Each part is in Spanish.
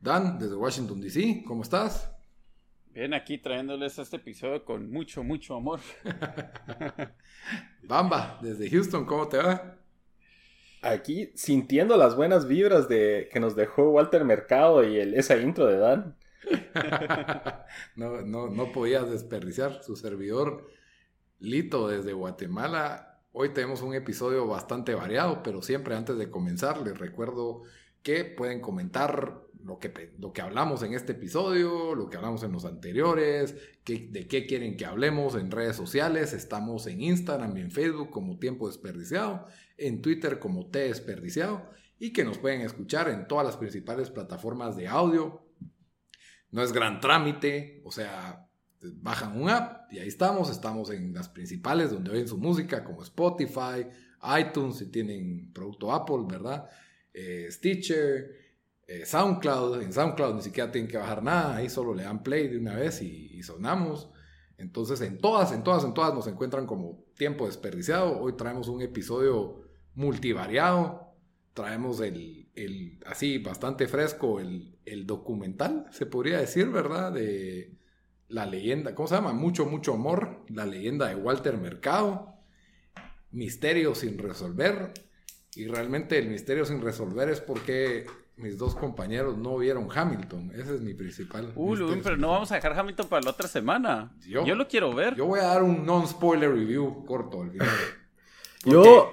Dan, desde Washington, D.C., ¿cómo estás? Bien, aquí trayéndoles este episodio con mucho, mucho amor. Bamba, desde Houston, ¿cómo te va? Aquí sintiendo las buenas vibras de que nos dejó Walter Mercado y el, esa intro de Dan. no, no, no podías desperdiciar su servidor Lito desde Guatemala. Hoy tenemos un episodio bastante variado, pero siempre antes de comenzar les recuerdo que pueden comentar lo que, lo que hablamos en este episodio, lo que hablamos en los anteriores, de qué quieren que hablemos en redes sociales. Estamos en Instagram y en Facebook como Tiempo Desperdiciado, en Twitter como T Desperdiciado y que nos pueden escuchar en todas las principales plataformas de audio. No es gran trámite, o sea, bajan un app y ahí estamos. Estamos en las principales donde oyen su música como Spotify, iTunes si tienen producto Apple, ¿verdad? Eh, Stitcher. Eh, SoundCloud. En SoundCloud ni siquiera tienen que bajar nada, ahí solo le dan play de una vez y, sonamos. Entonces, en todas, en todas, en todas nos encuentran como tiempo desperdiciado. Hoy traemos un episodio multivariado. Traemos el, el así, bastante fresco, el, el, documental, se podría decir, ¿verdad? De la leyenda, ¿cómo se llama? Mucho, mucho amor. La leyenda de Walter Mercado. Misterio sin resolver. Y realmente el misterio sin resolver es porque mis dos compañeros no vieron Hamilton. Ese es mi principal. Uh, pero no vamos a dejar Hamilton para la otra semana. Yo, lo quiero ver. Yo voy a dar un non-spoiler review corto al final. yo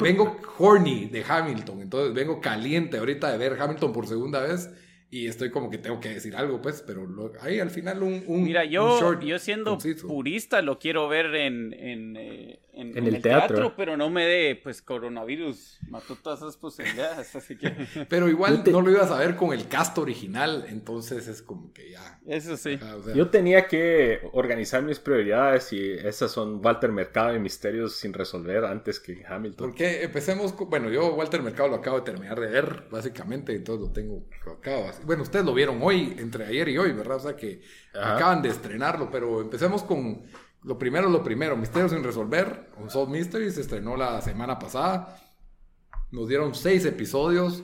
vengo horny de Hamilton, entonces vengo caliente ahorita de ver Hamilton por segunda vez y estoy como que tengo que decir algo, pues, pero ahí al final un, un Mira, yo, yo siendo purista lo quiero ver en, en, eh, el, teatro. pero no me dé, pues, coronavirus. Mató todas esas posibilidades, así que... pero igual no lo ibas a ver con el cast original, entonces es como que ya... Eso sí. yo tenía que organizar mis prioridades y esas son Walter Mercado y Misterios sin resolver antes que Hamilton. Porque empecemos, bueno, yo Walter Mercado lo acabo de terminar de ver, básicamente, entonces lo tengo, lo acabo así bueno, ustedes lo vieron hoy, entre ayer y hoy, ¿verdad? O sea que acaban de estrenarlo, pero empecemos con lo primero, lo primero, Misterios sin resolver, Unsolved Mysteries, se estrenó la semana pasada. Nos dieron seis episodios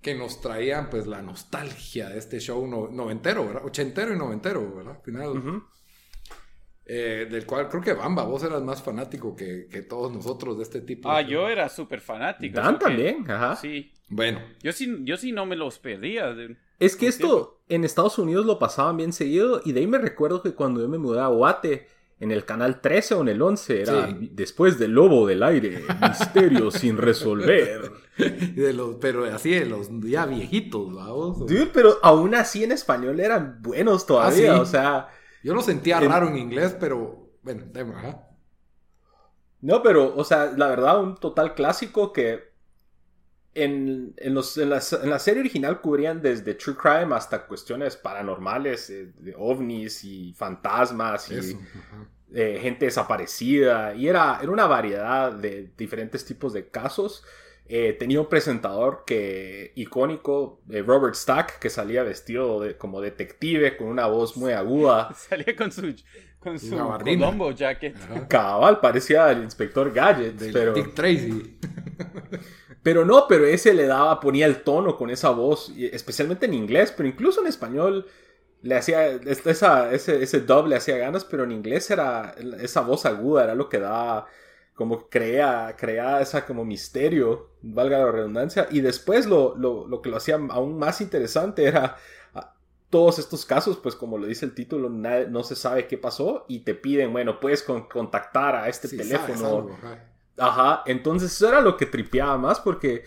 que nos traían pues la nostalgia de este show noventero, ¿verdad? Ochentero y noventero, ¿verdad? Final. Eh, del cual creo que Bamba, vos eras más fanático que, todos nosotros de este tipo. Ah, yo era súper fanático. Dan también, ajá. Sí. Bueno. Yo sí, yo sí no me los perdía. es que esto en Estados Unidos lo pasaban bien seguido y de ahí me recuerdo que cuando yo me mudé a Guate, en el canal 13 o en el 11 era después del lobo del aire, misterio sin resolver. De los, pero así de los ya viejitos, vamos. Dude, pero aún así en español eran buenos todavía, ah, o sea... Yo lo sentía raro en inglés, pero bueno, ajá. No, pero, o sea, la verdad, un total clásico que en, en, los, en, la, serie original cubrían desde true crime hasta cuestiones paranormales, eh, de ovnis y fantasmas y eh, gente desaparecida. Y era, era una variedad de diferentes tipos de casos. Eh, tenía un presentador que icónico, Robert Stack, que salía vestido de, como detective con una voz muy aguda. salía con su con su Colombo jacket. Cabal, parecía el inspector Gadget. pero... Dick Tracy. Pero no, pero ese le daba, ponía el tono con esa voz, especialmente en inglés, pero incluso en español le hacía, esa, ese, ese dub le hacía ganas, pero en inglés era, esa voz aguda era lo que daba como crea, crea esa como misterio, valga la redundancia, y después lo, lo, que lo hacía aún más interesante era ah, todos estos casos, pues como lo dice el título, no se sabe qué pasó y te piden, bueno, puedes contactar a este teléfono. Ajá, entonces eso era lo que tripeaba más porque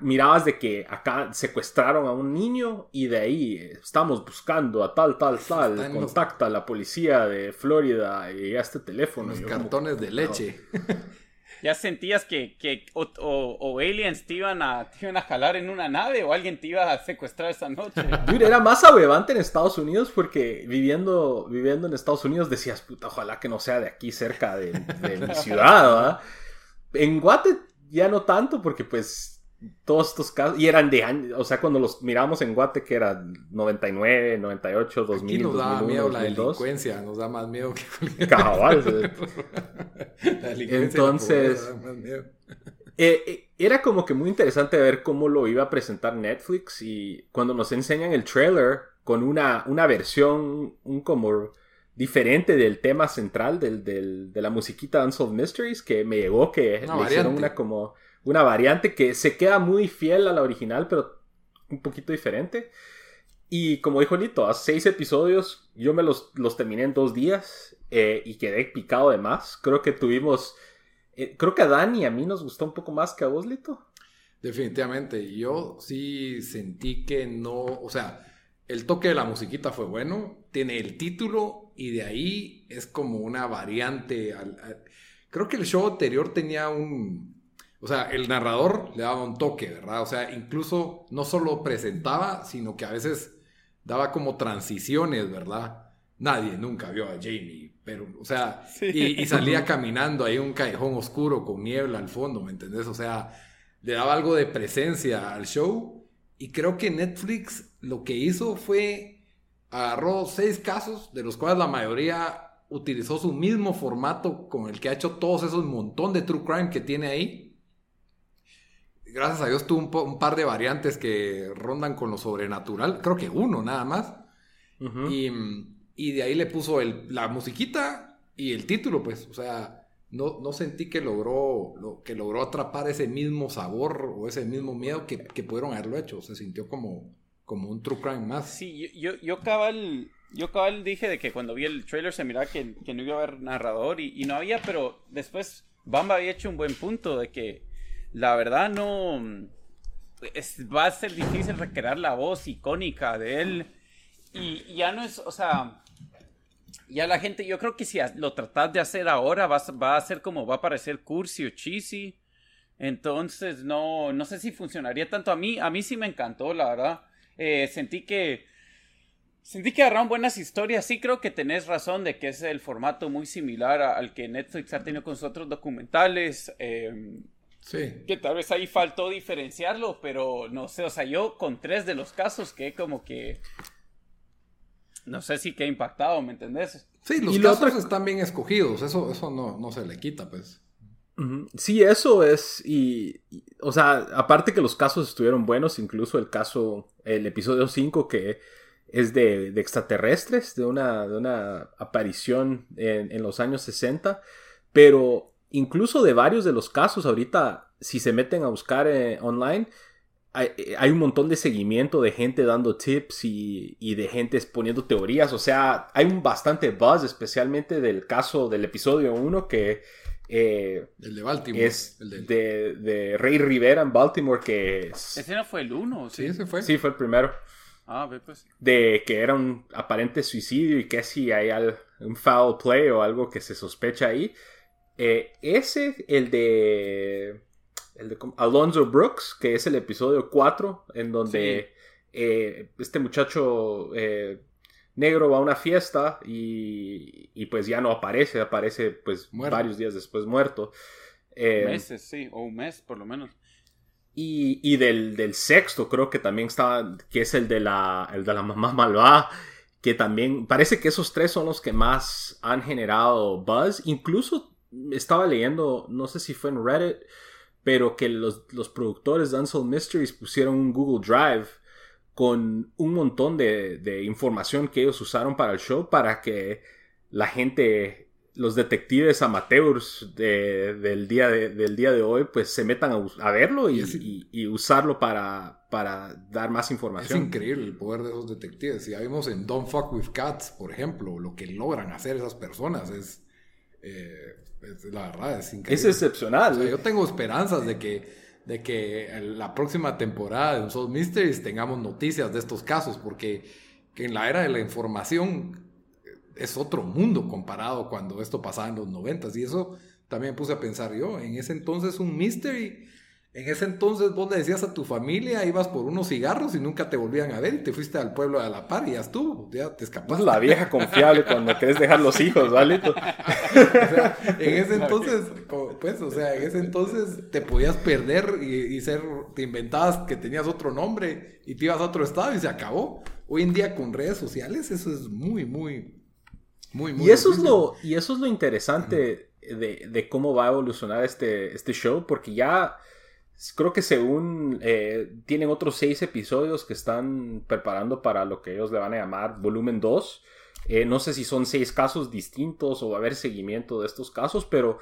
mirabas de que acá secuestraron a un niño y de ahí estamos buscando a tal, tal, tal, contacta a la policía de Florida y a este teléfono. Los cartones de leche. ¿Ya sentías que, que o, aliens te iban, a, te iban a jalar en una nave o alguien te iba a secuestrar esa noche? era más ahuevante en Estados Unidos porque viviendo, viviendo en Estados Unidos decías, puta, ojalá que no sea de aquí cerca de, mi ciudad, En Guate ya no tanto porque pues todos estos casos, y eran de años, o sea, cuando los miramos en Guate, que era 99, 98, 2000, Aquí nos da miedo la delincuencia, nos da más miedo que Cabal. Entonces, eh, eh, era como que muy interesante ver cómo lo iba a presentar Netflix y cuando nos enseñan el trailer con una, una versión, un como diferente del tema central del, del, de la musiquita Unsolved Mysteries, que me llegó que le hicieron una como una variante que se queda muy fiel a la original, pero un poquito diferente. Y como dijo Lito, a seis episodios yo me los, los terminé en dos días eh, y quedé picado de más. Creo que tuvimos, eh, creo que a Dani a mí nos gustó un poco más que a vos, Lito. Definitivamente, yo sí sentí que no, o sea, el toque de la musiquita fue bueno, tiene el título y de ahí es como una variante. creo que el show anterior tenía un, o sea, el narrador le daba un toque, ¿verdad? O sea, incluso no solo presentaba, sino que a veces daba como transiciones, ¿verdad? Nadie nunca vio a Jamie, pero, o sea, y, salía caminando ahí un callejón oscuro con niebla al fondo, ¿me entendés? O sea, le daba algo de presencia al show. Y creo que Netflix lo que hizo fue agarró seis casos, de los cuales la mayoría utilizó su mismo formato con el que ha hecho todos esos montón de true crime que tiene ahí gracias a Dios tuvo un, par de variantes que rondan con lo sobrenatural. Creo que uno nada más. y, de ahí le puso la musiquita y el título, pues. O sea, no, no sentí que logró, lo, que logró atrapar ese mismo sabor o ese mismo miedo que, pudieron haberlo hecho. Se sintió como, como un true crime más. Sí, yo, yo, cabal. Yo cabal dije de que cuando vi el trailer se miraba que, no iba a haber narrador y, y no había, pero después Bamba había hecho un buen punto de que la verdad no... va a ser difícil recrear la voz icónica de él. Y, ya no es, o sea, ya la gente, yo creo que si lo tratas de hacer ahora, va, va a ser como, va a parecer cursi o cheesy. Entonces, no, no sé si funcionaría tanto. A mí, a mí sí me encantó, la verdad. Eh, sentí que, sentí que agarraron buenas historias. Sí creo que tenés razón de que es el formato muy similar al que Netflix ha tenido con sus otros documentales. Eh, Sí. Que tal vez ahí faltó diferenciarlo, pero no sé, o sea, yo con tres de los casos que como que... No sé si que ha impactado, ¿me entendés? Sí, los casos están bien escogidos, eso, eso no, no se le quita, pues. Sí, eso es, y, o sea, aparte que los casos estuvieron buenos, incluso el caso, el episodio 5 que es de, extraterrestres, de una, de una aparición en, en, los años 60, pero incluso de varios de los casos, ahorita, si se meten a buscar eh, online, hay, un montón de seguimiento de gente dando tips y, de gente exponiendo teorías. O sea, hay un bastante buzz, especialmente del caso del episodio 1 que... Eh, el de Baltimore. Es de, de, Rey Rivera en Baltimore, que es... Ese no fue el 1, ¿sí? ese fue. Sí, fue el primero. Ah, pues. De que era un aparente suicidio y que si hay un foul play o algo que se sospecha ahí. Eh, ese, el de, el de Alonzo Brooks, que es el episodio 4, en donde eh, este muchacho eh, negro va a una fiesta y, pues ya no aparece, aparece pues varios días después muerto. Meses, sí, o un mes por lo menos. Y, del, sexto creo que también estaba, que es el de la, el de la mamá malvada que también parece que esos tres son los que más han generado buzz. Incluso estaba leyendo, no sé si fue en Reddit, pero que los, productores de Unsolved Mysteries pusieron un Google Drive con un montón de, información que ellos usaron para el show para que la gente los detectives amateurs del, día de, del día de hoy pues se metan a, verlo y, usarlo para, para dar más información. Es increíble el poder de esos detectives. Si ya vimos en Don't Fuck With Cats, por ejemplo, lo que logran hacer esas personas es, eh, la verdad, es increíble. Es excepcional. yo tengo esperanzas de que, de que la próxima temporada de Unsolved Mysteries tengamos noticias de estos casos, porque en la era de la información es otro mundo comparado cuando esto pasaba en los noventas. Y eso también puse a pensar yo. En ese entonces un mystery. En ese entonces vos le decías a tu familia, ibas por unos cigarros y nunca te volvían a ver y te fuiste al pueblo de la par y ya estuvo, ya te escapaste. la vieja confiable cuando querés dejar los hijos, ¿vale? en ese entonces, pues, o sea, en ese entonces te podías perder y, y, ser, te inventabas que tenías otro nombre y te ibas a otro estado y se acabó. Hoy en día con redes sociales eso es muy, muy, y, eso es lo, y eso es lo interesante de, cómo va a evolucionar este, este show, porque ya creo que según eh, tienen otros seis episodios que están preparando para lo que ellos le van a llamar volumen 2. Eh, no sé si son seis casos distintos o va a haber seguimiento de estos casos, pero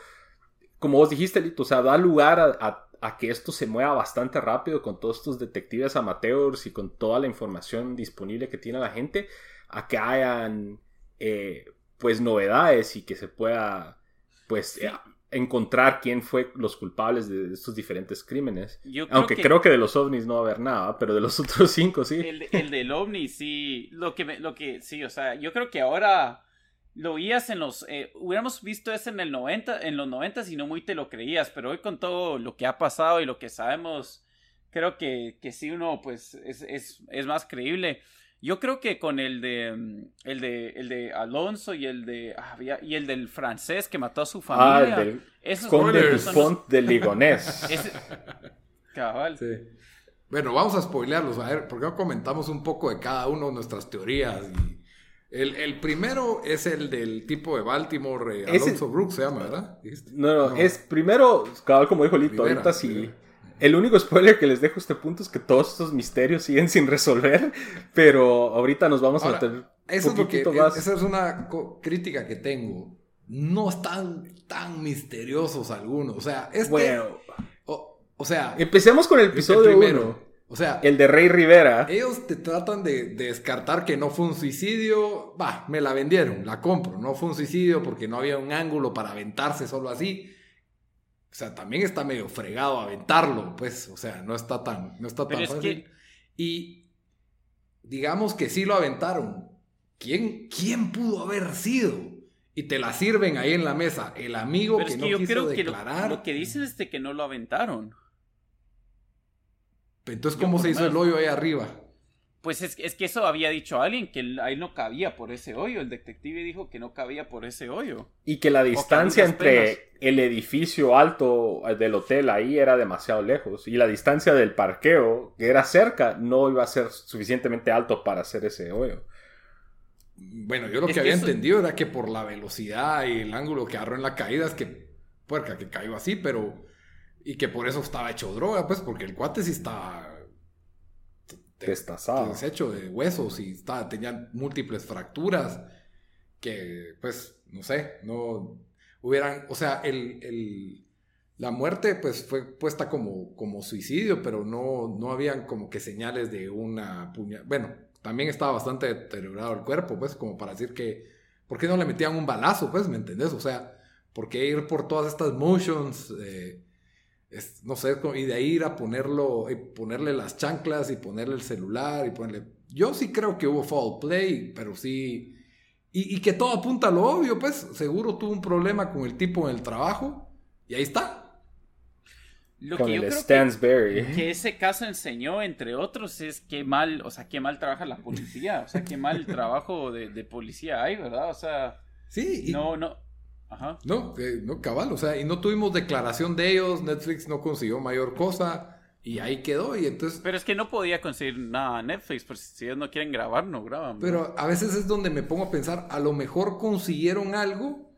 como vos dijiste, Lito, o sea, da lugar a, a, que esto se mueva bastante rápido con todos estos detectives amateurs y con toda la información disponible que tiene la gente, a que hayan eh, pues novedades y que se pueda pues eh, encontrar quién fue los culpables de estos diferentes crímenes. Aunque creo que de los ovnis no va a haber nada, pero de los otros cinco sí. El, del ovni sí, lo que, lo que sí, o sea, yo creo que ahora lo oías en los, eh, hubiéramos visto eso en el 90, en los 90 y no muy te lo creías, pero hoy con todo lo que ha pasado y lo que sabemos, creo que, que sí uno pues es, es, es más creíble. Yo creo que con el de mm, el de el de Alonso y el de ah, y el del francés que mató a su familia. Ah, el esos Conde Font de Ligonés. Cabal. Sí. Bueno, vamos a spoilearlos, a ver, porque no comentamos un poco de cada uno de nuestras teorías. el, primero es el del tipo de Baltimore, eh, Alonso Brooks se llama, ¿verdad? No, no, es primero, cabal, como dijo Lito, ahorita sí. El único spoiler que les dejo a este punto es que todos estos misterios siguen sin resolver, pero ahorita nos vamos a eso un poquito más. Esa es una crítica que tengo. No están tan misteriosos algunos. O sea, este. Bueno. O, sea. Empecemos con el episodio primero. O sea, el de Rey Rivera. Ellos te tratan de, de, descartar que no fue un suicidio. Va, me la vendieron, la compro. No fue un suicidio porque no había un ángulo para aventarse solo así. O sea, también está medio fregado aventarlo, pues, o sea, no está tan, no está tan fácil. Y digamos que sí lo aventaron. ¿Quién, ¿Quién pudo haber sido? Y te la sirven ahí en la mesa. El amigo que, no quiso declarar. lo, que dicen es de que no lo aventaron. Entonces, ¿cómo se hizo el hoyo ahí arriba? Pues es, que eso había dicho alguien, que ahí no cabía por ese hoyo. El detective dijo que no cabía por ese hoyo. Y que la distancia entre el edificio alto del hotel ahí era demasiado lejos. Y la distancia del parqueo, que era cerca, no iba a ser suficientemente alto para hacer ese hoyo. Bueno, yo lo que, había entendido era que por la velocidad y el ángulo que agarró en la caída es que, puerca, que cayó así, pero... Y que por eso estaba hecho droga, pues, porque el cuate sí estaba destazado. Deshecho de huesos y estaba, tenía múltiples fracturas que, pues, no sé, no hubieran, o sea, el, la muerte, pues, fue puesta como, como suicidio, pero no, no habían como que señales de una puña. Bueno, también estaba bastante deteriorado el cuerpo, pues, como para decir que, ¿por qué no le metían un balazo, pues, me entendés? O sea, ¿por qué ir por todas estas motions? Eh, no sé, y de ahí ir a ponerlo, y ponerle las chanclas y ponerle el celular y ponerle... Yo sí creo que hubo foul play, pero sí... Y, que todo apunta a lo obvio, pues seguro tuvo un problema con el tipo en el trabajo y ahí está. Lo que yo creo que, ese caso enseñó, entre otros, es qué mal, o sea, qué mal trabaja la policía, o sea, qué mal trabajo de, de policía hay, ¿verdad? O sea, sí, no, no, no, no, cabal, o sea, y no tuvimos declaración de ellos, Netflix no consiguió mayor cosa y ahí quedó y entonces... Pero es que no podía conseguir nada Netflix, porque si ellos no quieren grabar, no graban. Pero a veces es donde me pongo a pensar, a lo mejor consiguieron algo,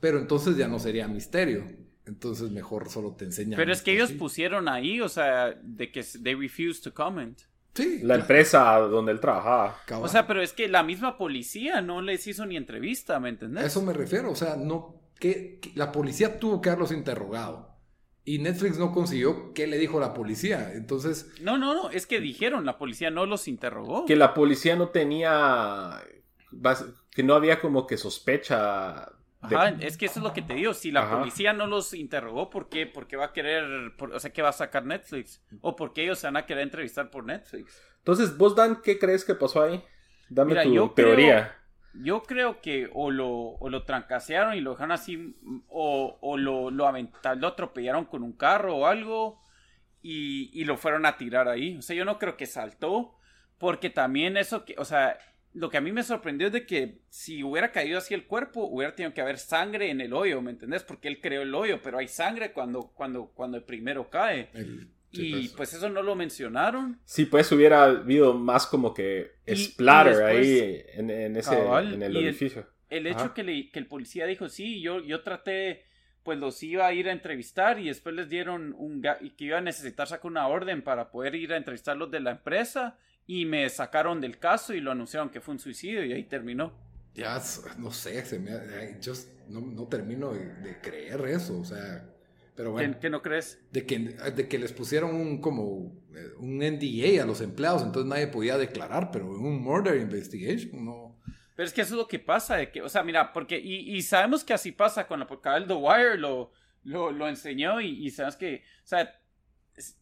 pero entonces ya no sería misterio. Entonces mejor solo te enseñan. Pero es que ellos pusieron ahí, o sea, de que they refuse to comment. Sí. La empresa donde él trabajaba. cabal. O sea, pero es que la misma policía no les hizo ni entrevista, ¿me A entendés? eso me refiero, o sea, no, que, que la policía tuvo que haberlos interrogado. Y Netflix no consiguió qué le dijo la policía. Entonces, No, no, no, es que dijeron, la policía no los interrogó. Que la policía no tenía. Que no había como que sospecha. De- es que eso es lo que te digo. Si la Ajá. policía no los interrogó, ¿por qué? ¿Por qué va a querer, por- o sea, qué va a sacar Netflix? ¿O por qué ellos se van a querer entrevistar por Netflix? Entonces, vos, Dan, ¿qué crees que pasó ahí? Dame Mira, tu yo creo- teoría. Yo creo que o lo, o lo trancasearon y lo dejaron así, o, o lo, lo, aventa- lo atropellaron con un carro o algo y, y lo fueron a tirar ahí. O sea, yo no creo que saltó, porque también eso que, o sea, lo que a mí me sorprendió es de que si hubiera caído así el cuerpo, hubiera tenido que haber sangre en el hoyo, ¿me entendés? Porque él creó el hoyo, pero hay sangre cuando, cuando, cuando el primero cae. el- Y pues eso no lo mencionaron. Sí, pues hubiera habido más como que Y- splatter y después- ahí en, en ese Cabal, en el edificio. El hecho que, le- que el policía dijo, sí, yo, yo traté, pues los iba a ir a entrevistar y después les dieron un que iba a necesitar sacar una orden para poder ir a entrevistar los de la empresa y me sacaron del caso y lo anunciaron que fue un suicidio y ahí terminó. ya, no sé, se me, just no, no termino de, de creer eso, o sea, pero bueno. ¿Qué, qué no crees? de que, de que les pusieron un como eh, un NDA a los empleados, entonces nadie podía declarar, pero un murder investigation no. Pero es que eso es lo que pasa, de que, o sea, mira, porque, y, y sabemos que así pasa con la, porque el The Wire lo, lo, lo enseñó y, y sabemos que, o sea,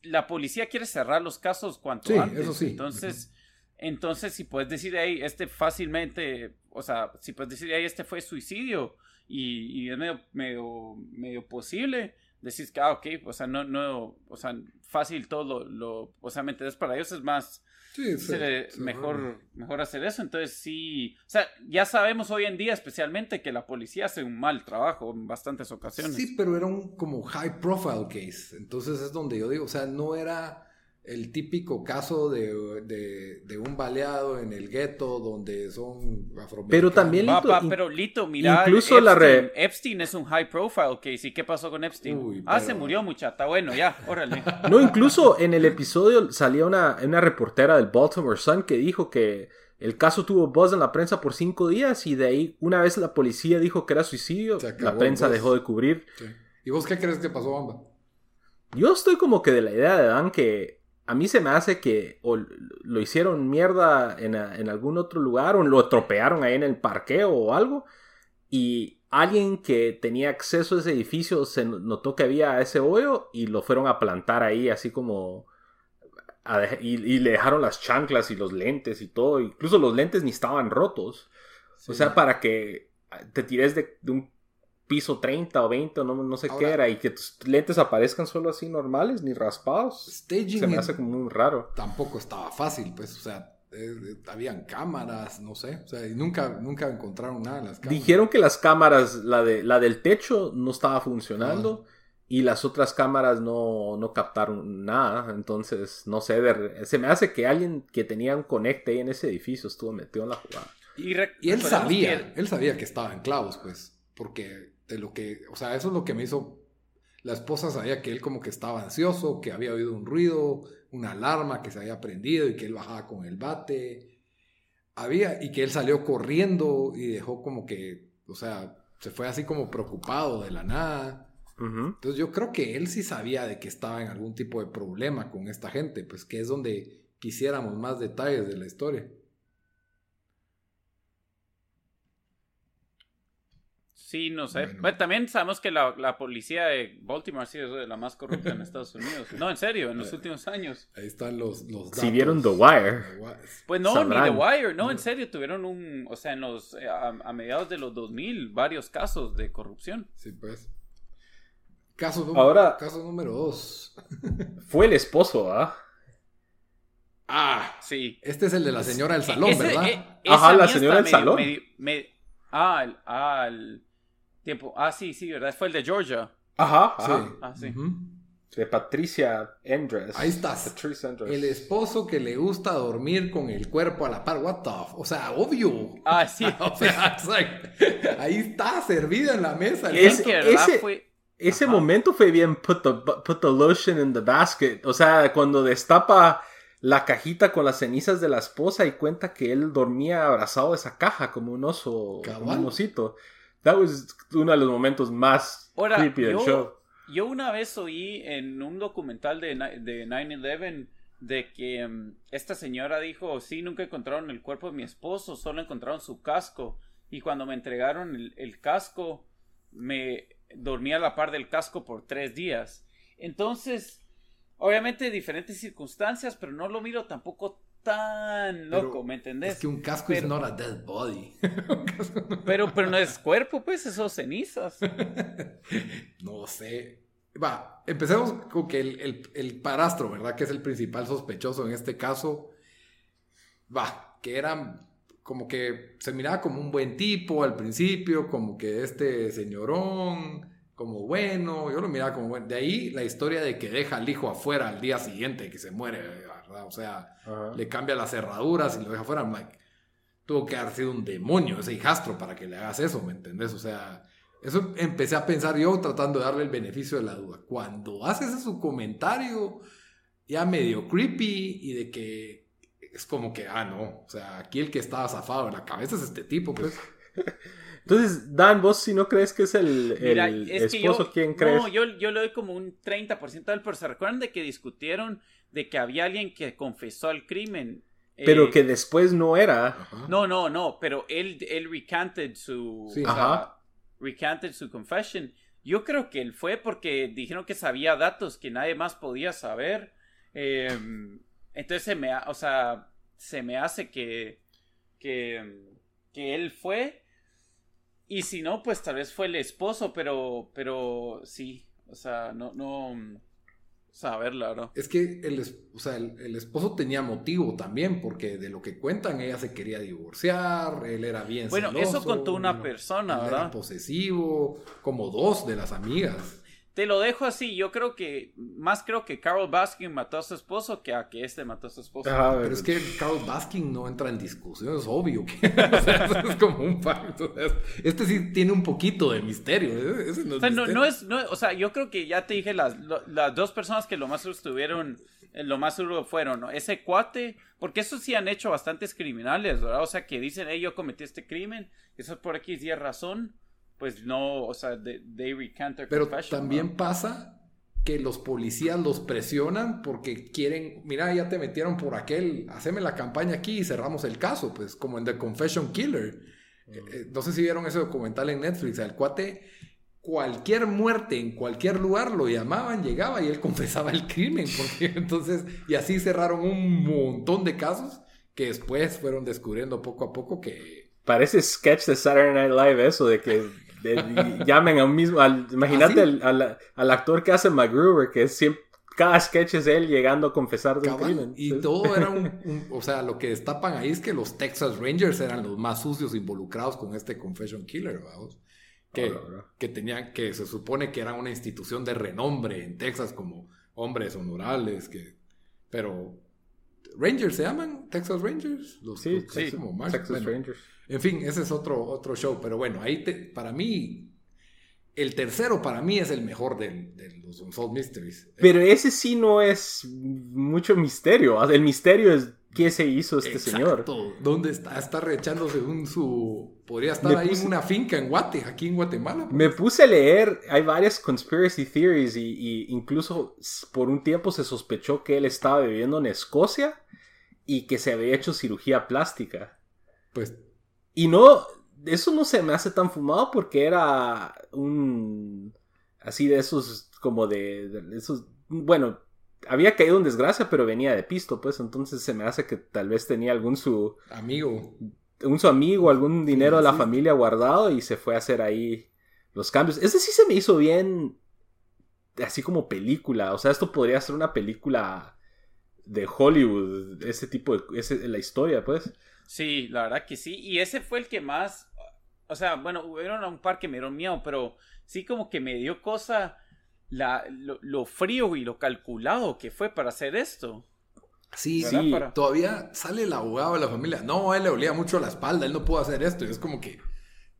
la policía quiere cerrar los casos cuanto Sí, antes. eso sí. Entonces, entonces si puedes decir ahí, este fácilmente, o sea, si puedes decir ahí, este fue suicidio y, y es medio, medio, medio posible, decís que, ah, ok, o sea, no, no, o sea, fácil todo lo, lo o sea, ¿me entiendes? Para ellos es más, Sí, se- se- mejor, mejor hacer eso. Entonces sí, o sea, ya sabemos hoy en día especialmente que la policía hace un mal trabajo en bastantes ocasiones. Sí, pero era un como high profile case. Entonces es donde yo digo, o sea, no era el típico caso de, de, de un baleado en el gueto donde son afroamericanos. Pero también- Lito, pero Lito, mira, incluso Epstein, la re- Epstein es un high profile case. ¿Y qué pasó con Epstein? Uy, Ah, se murió, muchacha. Bueno, ya, órale. No, incluso en el episodio salía una, una reportera del Baltimore Sun que dijo que el caso tuvo buzz en la prensa por cinco días y de ahí, una vez la policía dijo que era suicidio, la prensa dejó de cubrir. Sí. ¿Y vos qué crees que pasó, Bamba? Yo estoy como que de la idea de Dan que a mí se me hace que o lo hicieron mierda en, a- en algún otro lugar o lo atropearon ahí en el parqueo o algo y alguien que tenía acceso a ese edificio se notó que había ese hoyo y lo fueron a plantar ahí así como a dej- y, y le dejaron las chanclas y los lentes y todo incluso los lentes ni estaban rotos. O sea para que te tires de, de un piso 30 o 20 o no, no sé qué era y que tus lentes aparezcan solo así normales ni raspados Staging se me hace como muy raro tampoco estaba fácil, pues, o sea, eh, eh, habían cámaras, no sé, o sea, y nunca, nunca encontraron nada en las cámaras. Dijeron que las cámaras, la, de, la del techo no estaba funcionando y las otras cámaras no, no captaron nada. Entonces, no sé, de- se me hace que alguien que tenía un conecte ahí en ese edificio estuvo metido en la jugada. Y, él sabía, que- él sabía que estaba en clavos, pues, porque de lo que, o sea, eso es lo que me hizo, la esposa sabía que él como que estaba ansioso, que había oído un ruido, una alarma que se había prendido y que él bajaba con el bate, había, y que él salió corriendo y dejó como que, o sea, se fue así como preocupado de la nada. Entonces yo creo que él sí sabía de que estaba en algún tipo de problema con esta gente, pues que es donde quisiéramos más detalles de la historia. Sí, no sé. Bueno. Bueno, también sabemos que la, la policía de Baltimore ha sido de la más corrupta en Estados Unidos. No, en serio, en los últimos años. Ahí están los, los Si vieron The datos. Wire. Pues no, Sabrán. ni The Wire, no, en serio, tuvieron un, o sea, en los, eh, a, a mediados de los 2000, varios casos de corrupción. Sí, pues. Caso, Ahora- caso número dos. Fue el esposo, ¿ah? Ah, Sí. este es el de la señora del salón, Ese- ¿verdad? eh, Ajá, la señora del salón. me- ah, el, ah, el tiempo. Ah, sí, sí, ¿verdad? Fue el de Georgia. Ajá, sí. Ah, sí. De Patricia Endres. Ahí estás. Patricia Endres. El esposo que le gusta dormir con el cuerpo a la par. What the O sea, obvio. Ah, sí. O sea, exacto. ahí está, servida en la mesa. el Es- ese- Fue... Ese Ajá. momento fue bien put the, put the lotion in the basket. O sea, cuando destapa la cajita con las cenizas de la esposa y cuenta que él dormía abrazado a esa caja como un oso, como un osito. That was uno de los momentos más creepy del show. Yo una vez oí en un documental de, de 9-11 de que mm, esta señora dijo, sí, nunca encontraron el cuerpo de mi esposo, solo encontraron su casco. Y cuando me entregaron el, casco, me dormí a la par del casco por tres días. Entonces, obviamente diferentes circunstancias, pero no lo miro tampoco tan loco, ¿me entendés? Es que un casco es not a dead body. pero, pero no es cuerpo, pues, esos cenizas. no sé. Va, empecemos con que el, el, parastro, ¿verdad? Que es el principal sospechoso en este caso. Va, que era como que se miraba como un buen tipo al principio, como que este señorón, como bueno, yo lo miraba como bueno. De ahí la historia de que deja al hijo afuera al día siguiente que se muere, ¿verdad? O sea, le cambia las cerraduras y lo deja afuera. I'm like, tuvo que haber sido un demonio ese hijastro para que le hagas eso, ¿me entendés? O sea, eso empecé a pensar yo tratando de darle el beneficio de la duda. Cuando haces su comentario ya medio creepy y de que es como que, ah, no, o sea, aquí el que estaba zafado en la cabeza es este tipo, pues. Entonces, Dan, vos si no crees que es el, esposo, ¿quién crees? No, yo, yo le doy como un 30% del pero se recuerdan de que discutieron de que había alguien que confesó el crimen. Pero eh, que después no era. No, no, no, pero él, él recanted su... Ajá recanted su confession. Yo creo que él fue porque dijeron que sabía datos que nadie más podía saber. Em, entonces se me, o sea, se me hace que, que, que él fue. Y si no, pues tal vez fue el esposo, pero, pero sí, o sea, no, no, saberla, ¿no? Es que el, o sea, el, esposo tenía motivo también, porque de lo que cuentan, ella se quería divorciar, él era bien Bueno, eso contó una persona, ¿verdad? Era posesivo, como dos de las amigas te lo dejo así. Yo creo que, más creo que Carol Baskin mató a su esposo que a que este mató a su esposo. pero es que Carol Baskin no entra en discusión, es obvio que es como un facto. Este sí tiene un poquito de misterio. ¿eh? no, o sea, no, es, no, o sea, yo creo que ya te dije las, las dos personas que lo más estuvieron, eh, lo más seguro fueron, ¿no? Ese cuate, porque eso sí han hecho bastantes criminales, ¿verdad? O sea, que dicen, hey, yo cometí este crimen, eso por aquí es razón pues no, o sea, they, recant their Pero también pasa que los policías los presionan porque quieren, mira, ya te metieron por aquel, haceme la campaña aquí y cerramos el caso, pues como en The Confession Killer. Eh, eh, no sé si vieron ese documental en Netflix, el cuate, cualquier muerte en cualquier lugar lo llamaban, llegaba y él confesaba el crimen, porque entonces, y así cerraron un montón de casos que después fueron descubriendo poco a poco que... Parece sketch de Saturday Night Live eso, de que llamen a un mismo. imagínate ¿Ah, al, actor que hace MacGruber, que siempre. Cada sketch es él llegando a confesar de un crimen. Y todo era un, O sea, lo que destapan ahí es que los Texas Rangers eran los más sucios involucrados con este Confession Killer, vamos. Que, que tenían. Que se supone que era una institución de renombre en Texas como hombres honorables. Que, pero. ¿Rangers se llaman? ¿Texas Rangers? Los, sí, sí, Texas Rangers. En fin, ese es otro, otro show. Pero bueno, ahí para mí, el tercero para mí es el mejor de, los Unsolved Mysteries. Pero ese sí no es mucho misterio. El misterio es qué se hizo este señor. ¿Dónde está? Está rechándose un su... Podría estar ahí en una finca en Guate, aquí en Guatemala. Me pues. puse a leer, hay varias conspiracy theories y, y, incluso por un tiempo se sospechó que él estaba viviendo en Escocia y que se había hecho cirugía plástica. Pues y no, eso no se me hace tan fumado porque era un... Así de esos, como de, esos... Bueno, había caído en desgracia, pero venía de pisto, pues entonces se me hace que tal vez tenía algún su... Amigo. Un su amigo, algún dinero de la familia guardado y se fue a hacer ahí los cambios. Ese sí se me hizo bien, así como película. O sea, esto podría ser una película de Hollywood, ese tipo de... Ese, la historia, pues. Sí, la verdad que sí. Y ese fue el que más. O sea, bueno, hubieron un par que me dieron miedo, pero sí como que me dio cosa la, lo, frío y lo calculado que fue para hacer esto. Sí, sí, todavía sale el abogado de la familia. No, a él le olía mucho la espalda, él no pudo hacer esto. Y es como que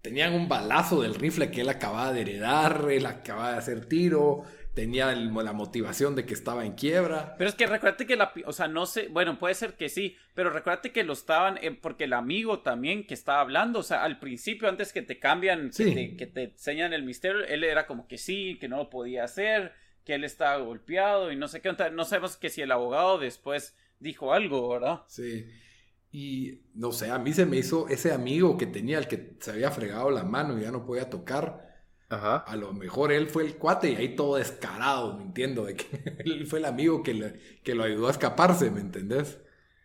tenían un balazo del rifle que él acababa de heredar, él acababa de hacer tiro, tenía la motivación de que estaba en quiebra. Pero es que recuérdate que la, o sea, no sé, bueno, puede ser que sí, pero recuérdate que lo estaban, eh, porque el amigo también que estaba hablando, o sea, al principio, antes que te cambian, que, te, enseñan el misterio, él era como que sí, que no lo podía hacer, que él estaba golpeado y no sé qué, no sabemos que si el abogado después dijo algo, ¿verdad? Sí. Y no sé, a mí se me hizo ese amigo que tenía, el que se había fregado la mano y ya no podía tocar a lo mejor él fue el cuate y ahí todo descarado, me entiendo, de que él fue el amigo que, que lo ayudó a escaparse, ¿me entendés?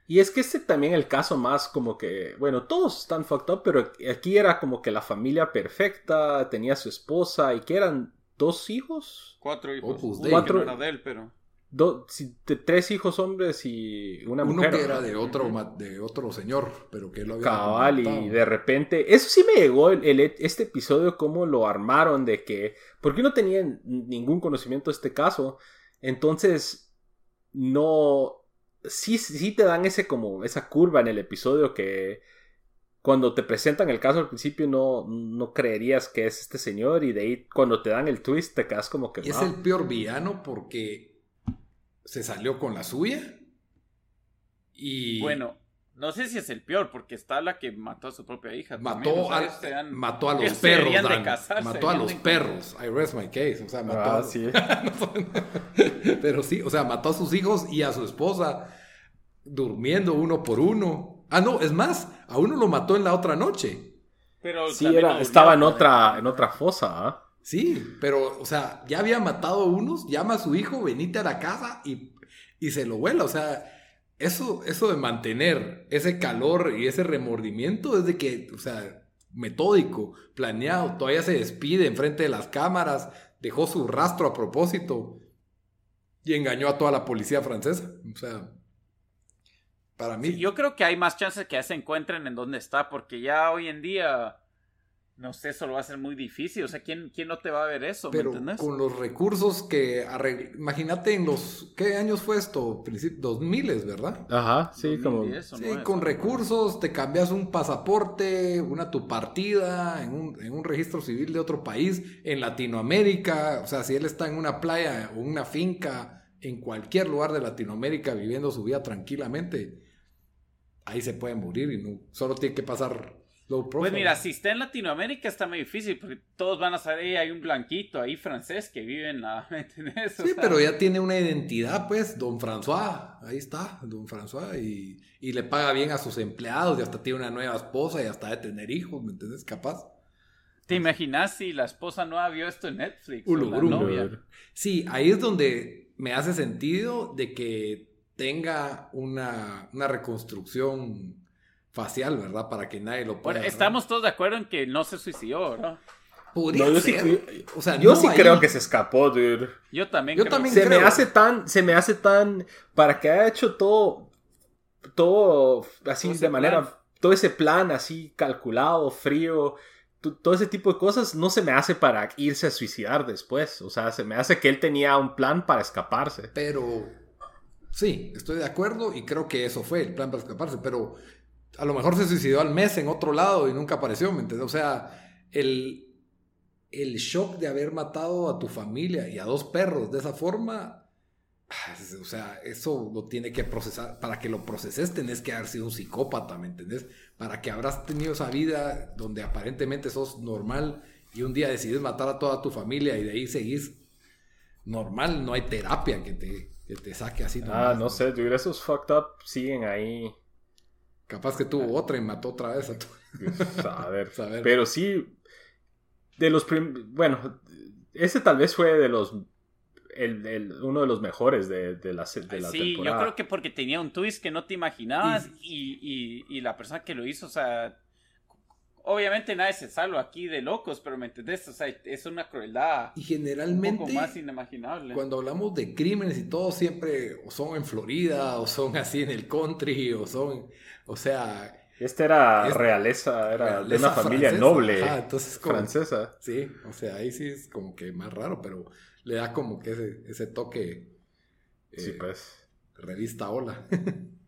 Y es que este también el caso más como que, bueno, todos están fucked up, pero aquí era como que la familia perfecta, tenía su esposa y que eran dos hijos. Cuatro hijos. Cuatro. No de él, pero tres hijos hombres y una mujer. Uno que era de otro, de otro señor, pero que lo había. Cabal, y de repente. Eso sí me llegó el, este episodio, cómo lo armaron, de que. Porque no tenían ningún conocimiento de este caso. Entonces, no. Sí, sí te dan ese como esa curva en el episodio que cuando te presentan el caso al principio no, no creerías que es este señor y de ahí cuando te dan el twist te quedas como que... Y es el peor villano porque se salió con la suya. Y. Bueno, no sé si es el peor, porque está la que mató a su propia hija. Mató, a, mató a los perros. mató a los perros. I rest my case. O sea, mató ah, a... sí. Pero sí, o sea, mató a sus hijos y a su esposa durmiendo uno por uno. Ah, no, es más, a uno lo mató en la otra noche. Pero sí, era, estaba en otra, en otra fosa. ¿ah? Sí, pero, o sea, ya había matado a unos, llama a su hijo, venite a la casa y, y se lo vuela. O sea, eso, eso de mantener ese calor y ese remordimiento es de que, o sea, metódico, planeado, todavía se despide enfrente de las cámaras, dejó su rastro a propósito y engañó a toda la policía francesa. O sea, para mí. yo creo que hay más chances que se encuentren en donde está, porque ya hoy en día no sé, eso lo va a ser muy difícil. O sea, ¿quién, quién no te va a ver eso? Pero con los recursos que... Imagínate en los... ¿Qué años fue esto? Dos miles, ¿verdad? Ajá, sí, como... Sí, con recursos te cambias un pasaporte, una tu partida en un, en un registro civil de otro país, en Latinoamérica. O sea, si él está en una playa o una finca en cualquier lugar de Latinoamérica viviendo su vida tranquilamente, ahí se puede morir y no... Solo tiene que pasar pues mira, si está en Latinoamérica está muy difícil porque todos van a saber, hay un blanquito ahí francés que vive en la... sí, pero ya tiene una identidad, pues, don François, ahí está, don François, y, y, le paga bien a sus empleados y hasta tiene una nueva esposa y hasta de tener hijos, ¿me entiendes? Capaz. ¿Te imaginas si la esposa no vio esto en Netflix? o la novia? Sí, ahí es donde me hace sentido de que tenga una, una reconstrucción facial, ¿verdad? Para que nadie lo pueda. Bueno, estamos todos de acuerdo en que no se suicidó, ¿no? Podría yo ser. Sí, o sea, yo sí creo que se escapó, dude. Yo también. Yo también se me hace tan, se me hace tan, para que haya hecho todo, todo así de manera, todo ese plan así calculado, frío, todo ese tipo de cosas, no se me hace para irse a suicidar después. O sea, se me hace que él tenía un plan para escaparse. Pero sí, estoy de acuerdo y creo que eso fue el plan para escaparse, pero a lo mejor se suicidó al mes en otro lado y nunca apareció, ¿me entiendes? O sea, el, el shock de haber matado a tu familia y a dos perros de esa forma, o sea, eso lo tiene que procesar. Para que lo proceses tenés que haber sido un psicópata, ¿me entendés? Para que habrás tenido esa vida donde aparentemente sos normal y un día decides matar a toda tu familia y de ahí seguís normal, no hay terapia que te, que te saque así. Ah, no sé, sé, esos fucked up siguen ahí Capaz que tuvo otra y mató otra vez a tu... a ver, Pero sí, de los... Bueno, ese tal vez fue de los... El, uno de los mejores de, de la, de la sí, yo creo que porque tenía un twist que no te imaginabas y, y, y la persona que lo hizo, o sea, obviamente nadie se salva aquí de locos, pero ¿me entendés? O sea, es una crueldad. Y generalmente. Un poco más inimaginable. Cuando hablamos de crímenes y todo, siempre o son en Florida, o son así en el country, o son. O sea. Este era realeza, era de una familia noble entonces francesa. Sí, o sea, ahí sí es como que más raro, pero le da como que ese, ese toque. sí, eh, pues. Revista Hola.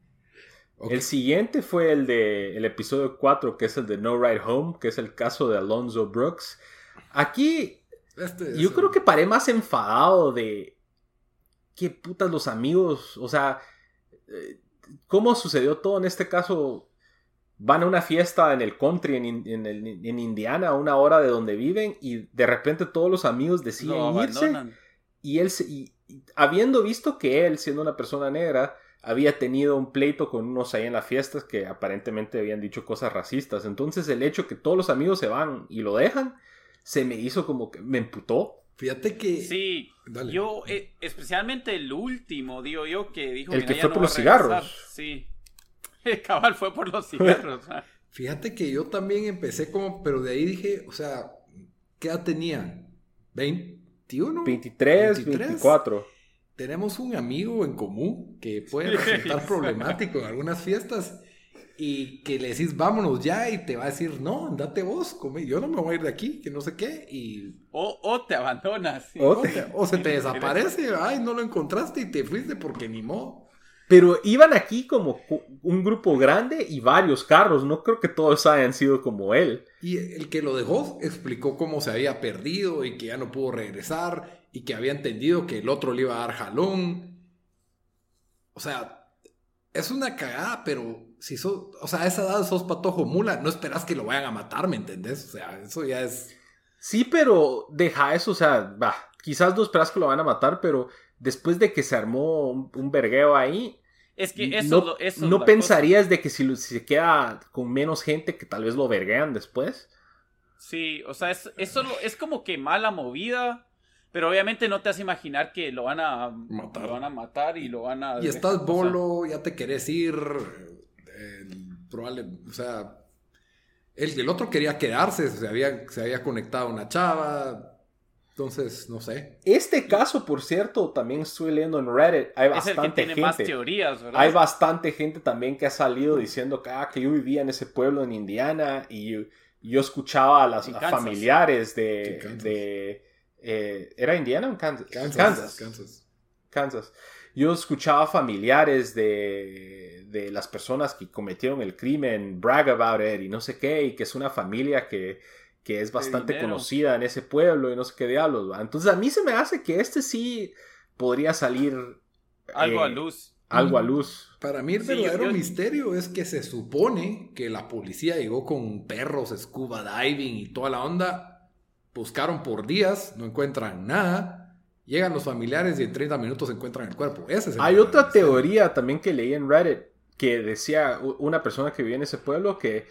El siguiente fue el de el episodio 4, que es el de No Ride Home, que es el caso de Alonzo Brooks. Aquí. Este, Yo creo que paré más enfadado de qué putas los amigos, o sea, eh, cómo sucedió todo en este caso. Van a una fiesta en el country, en, en el- en Indiana, a una hora de donde viven, y de repente todos los amigos deciden irse. abandonan. Y él, se- y- y habiendo visto que él, siendo una persona negra, había tenido un pleito con unos ahí en las fiestas que aparentemente habían dicho cosas racistas. Entonces el hecho que todos los amigos se van y lo dejan, se me hizo como que me emputó. Fíjate que. Sí, Dale. yo, eh, especialmente el último, digo yo, que dijo El "Mira, que fue no por los a regresar". cigarros. Sí. Cabal fue por los cigarros. ah. Fíjate que yo también empecé como, pero de ahí dije, o sea, ¿qué edad tenían? ¿21? 23, 23. 24. Tenemos un amigo en común que puede resultar problemático en algunas fiestas y que le decís vámonos ya y te va a decir no, andate vos, come, yo no me voy a ir de aquí, que no sé qué, y O, o te abandonas. sí. O te- o se te desaparece, ay, no lo encontraste y te fuiste porque ni modo. Pero iban aquí como un grupo grande y varios carros. No creo que todos hayan sido como él. Y el que lo dejó explicó cómo se había perdido y que ya no pudo regresar y que había entendido que el otro le iba a dar jalón. O sea, es una cagada, pero si sos, o sea, a esa edad sos patojo mula, no esperas que lo vayan a matar, ¿me entendés? O sea, eso ya es... Sí, pero deja eso, o sea, va, quizás no esperas que lo van a matar, pero después de que se armó un, un vergueo ahí, Es que eso, no, lo- eso es no pensarías de que si, lo- si se queda con menos gente, que tal vez lo verguean después. Sí, o sea, es, eso lo- es como que mala movida. Pero obviamente no te has imaginar que lo van a Matar. Lo van a matar y lo van a. Y estás bolo, ya te querés ir, eh, probable, o sea, el, el otro quería quedarse, se había, se había conectado a una chava, entonces, no sé. Este caso, por cierto, también estoy leyendo en Reddit, hay es el que bastante tiene más gente. teorías, ¿verdad? Hay bastante gente también que ha salido diciendo que, ah, que yo vivía en ese pueblo en Indiana y yo, yo escuchaba a las a familiares de, eh, ¿Era Indiana o Kansas? Kansas, Kansas. Kansas. Kansas. Yo escuchaba familiares de, de las personas que cometieron el crimen, brag about it y no sé qué, y que es una familia que, que es bastante conocida en ese pueblo y no sé qué diablos. ¿va? Entonces a mí se me hace que este sí podría salir Algo eh, a luz. Algo a luz. Para mí el verdadero misterio es que se supone que la policía llegó con perros, scuba diving y toda la onda, buscaron por días, no encuentran nada, llegan los familiares y en 30 minutos encuentran el cuerpo. Ese es el Hay otra teoría también que leí en Reddit que decía una persona que vivía en ese pueblo que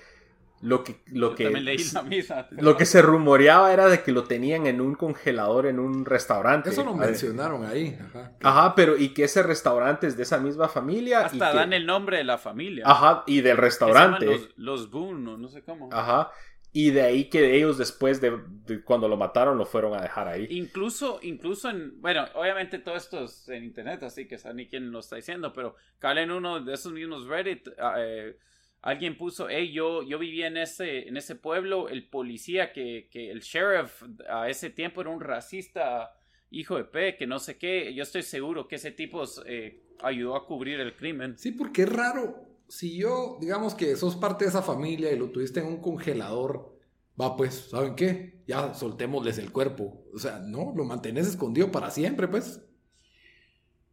lo que lo Yo que leí la lo que se rumoreaba era de que lo tenían en un congelador en un restaurante. Eso lo A ver, mencionaron ahí. Ajá. Ajá, pero y que ese restaurante es de esa misma familia y Hasta que- dan el nombre de la familia. ajá y del restaurante. Los, los Boone, no sé cómo. Ajá. Y de ahí que ellos después de, de cuando lo mataron lo fueron a dejar ahí. Incluso, incluso en, bueno, obviamente todo esto es en internet, así que sabe ni quién lo está diciendo, pero cabal en uno de esos mismos Reddit, ah, eh, alguien puso, hey, yo, yo vivía en ese, en ese pueblo, el policía que, que el sheriff a ese tiempo era un racista, hijo de P, que no sé qué, yo estoy seguro que ese tipo eh, ayudó a cubrir el crimen. Sí, porque es raro. Si yo, digamos que sos parte de esa familia y lo tuviste en un congelador, va pues, ¿saben qué? Ya soltémosles el cuerpo. O sea, no, lo mantenés escondido para siempre, pues.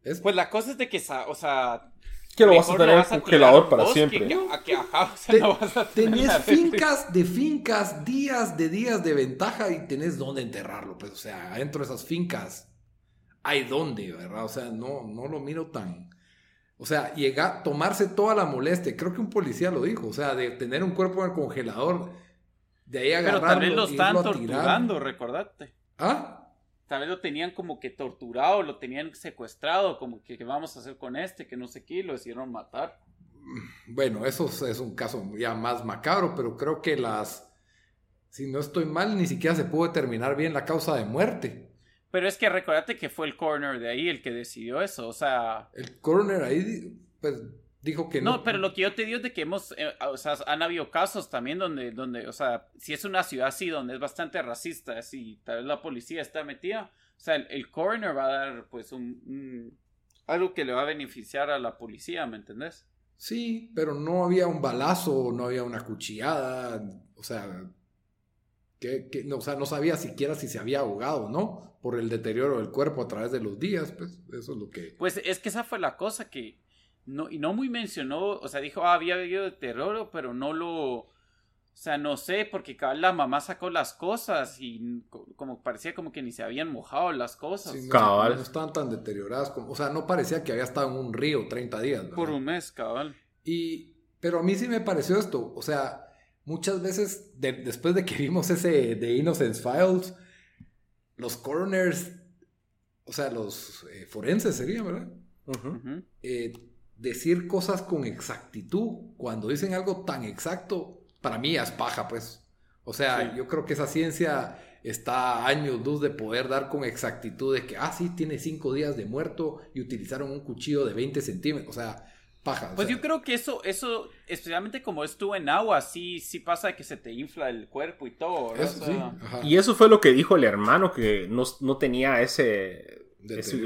Es, Pues la cosa es de que, sa- o sea... Que lo vas a tener en congelador para siempre. tenés fincas de fincas, días de días de ventaja y tenés dónde enterrarlo, pues. O sea, adentro de esas fincas hay dónde, ¿verdad? O sea, no, no lo miro tan. O sea, llega, tomarse toda la molestia. Creo que un policía lo dijo. O sea, de tener un cuerpo en el congelador, de ahí Pero agarrarlo. tal vez lo están torturando, recordate. ¿Ah? Tal vez lo tenían como que torturado, lo tenían secuestrado, como que ¿qué vamos a hacer con este, que no sé qué, y lo decidieron matar. Bueno, eso es- es un caso ya más macabro, pero creo que las. Si no estoy mal, ni siquiera se pudo determinar bien la causa de muerte. Pero es que recordate que fue el coroner de ahí el que decidió eso, o sea... El coroner ahí, pues, dijo que no. No, pero lo que yo te digo es de que hemos, eh, o sea, han habido casos también donde, donde, o sea, si es una ciudad así donde es bastante racista, si tal vez la policía está metida, o sea, el, el coroner va a dar, pues, un, un- algo que le va a beneficiar a la policía, ¿me entendés? Sí, pero no había un balazo, no había una cuchillada. O sea, Que, que, o sea, no sabía siquiera si se había ahogado o no por el deterioro del cuerpo a través de los días, pues eso es lo que... Pues es que esa fue la cosa que no, y no muy mencionó, o sea, dijo, ah, había habido deterioro, pero no lo... O sea, no sé, porque la mamá sacó las cosas y como parecía como que ni se habían mojado las cosas. Sí, no, no, estaban tan deterioradas como, o sea, no parecía que había estado en un río 30 días. Por un mes, cabal. Y, pero a mí sí me pareció esto, o sea, muchas veces después de que vimos ese de Innocence Files, los coroners, o sea, los eh, forenses serían, ¿verdad? Eh, decir cosas con exactitud, cuando dicen algo tan exacto, para mí es paja, pues. O sea, yo creo que esa ciencia está a años luz de poder dar con exactitud de que, ah, sí, tiene cinco días de muerto y utilizaron un cuchillo de 20 centímetros. O sea, paja. Pues yo creo que eso, eso, especialmente como estuvo en agua, sí, sí pasa que se te infla el cuerpo y todo. y eso fue lo que dijo el hermano, que no, no tenía ese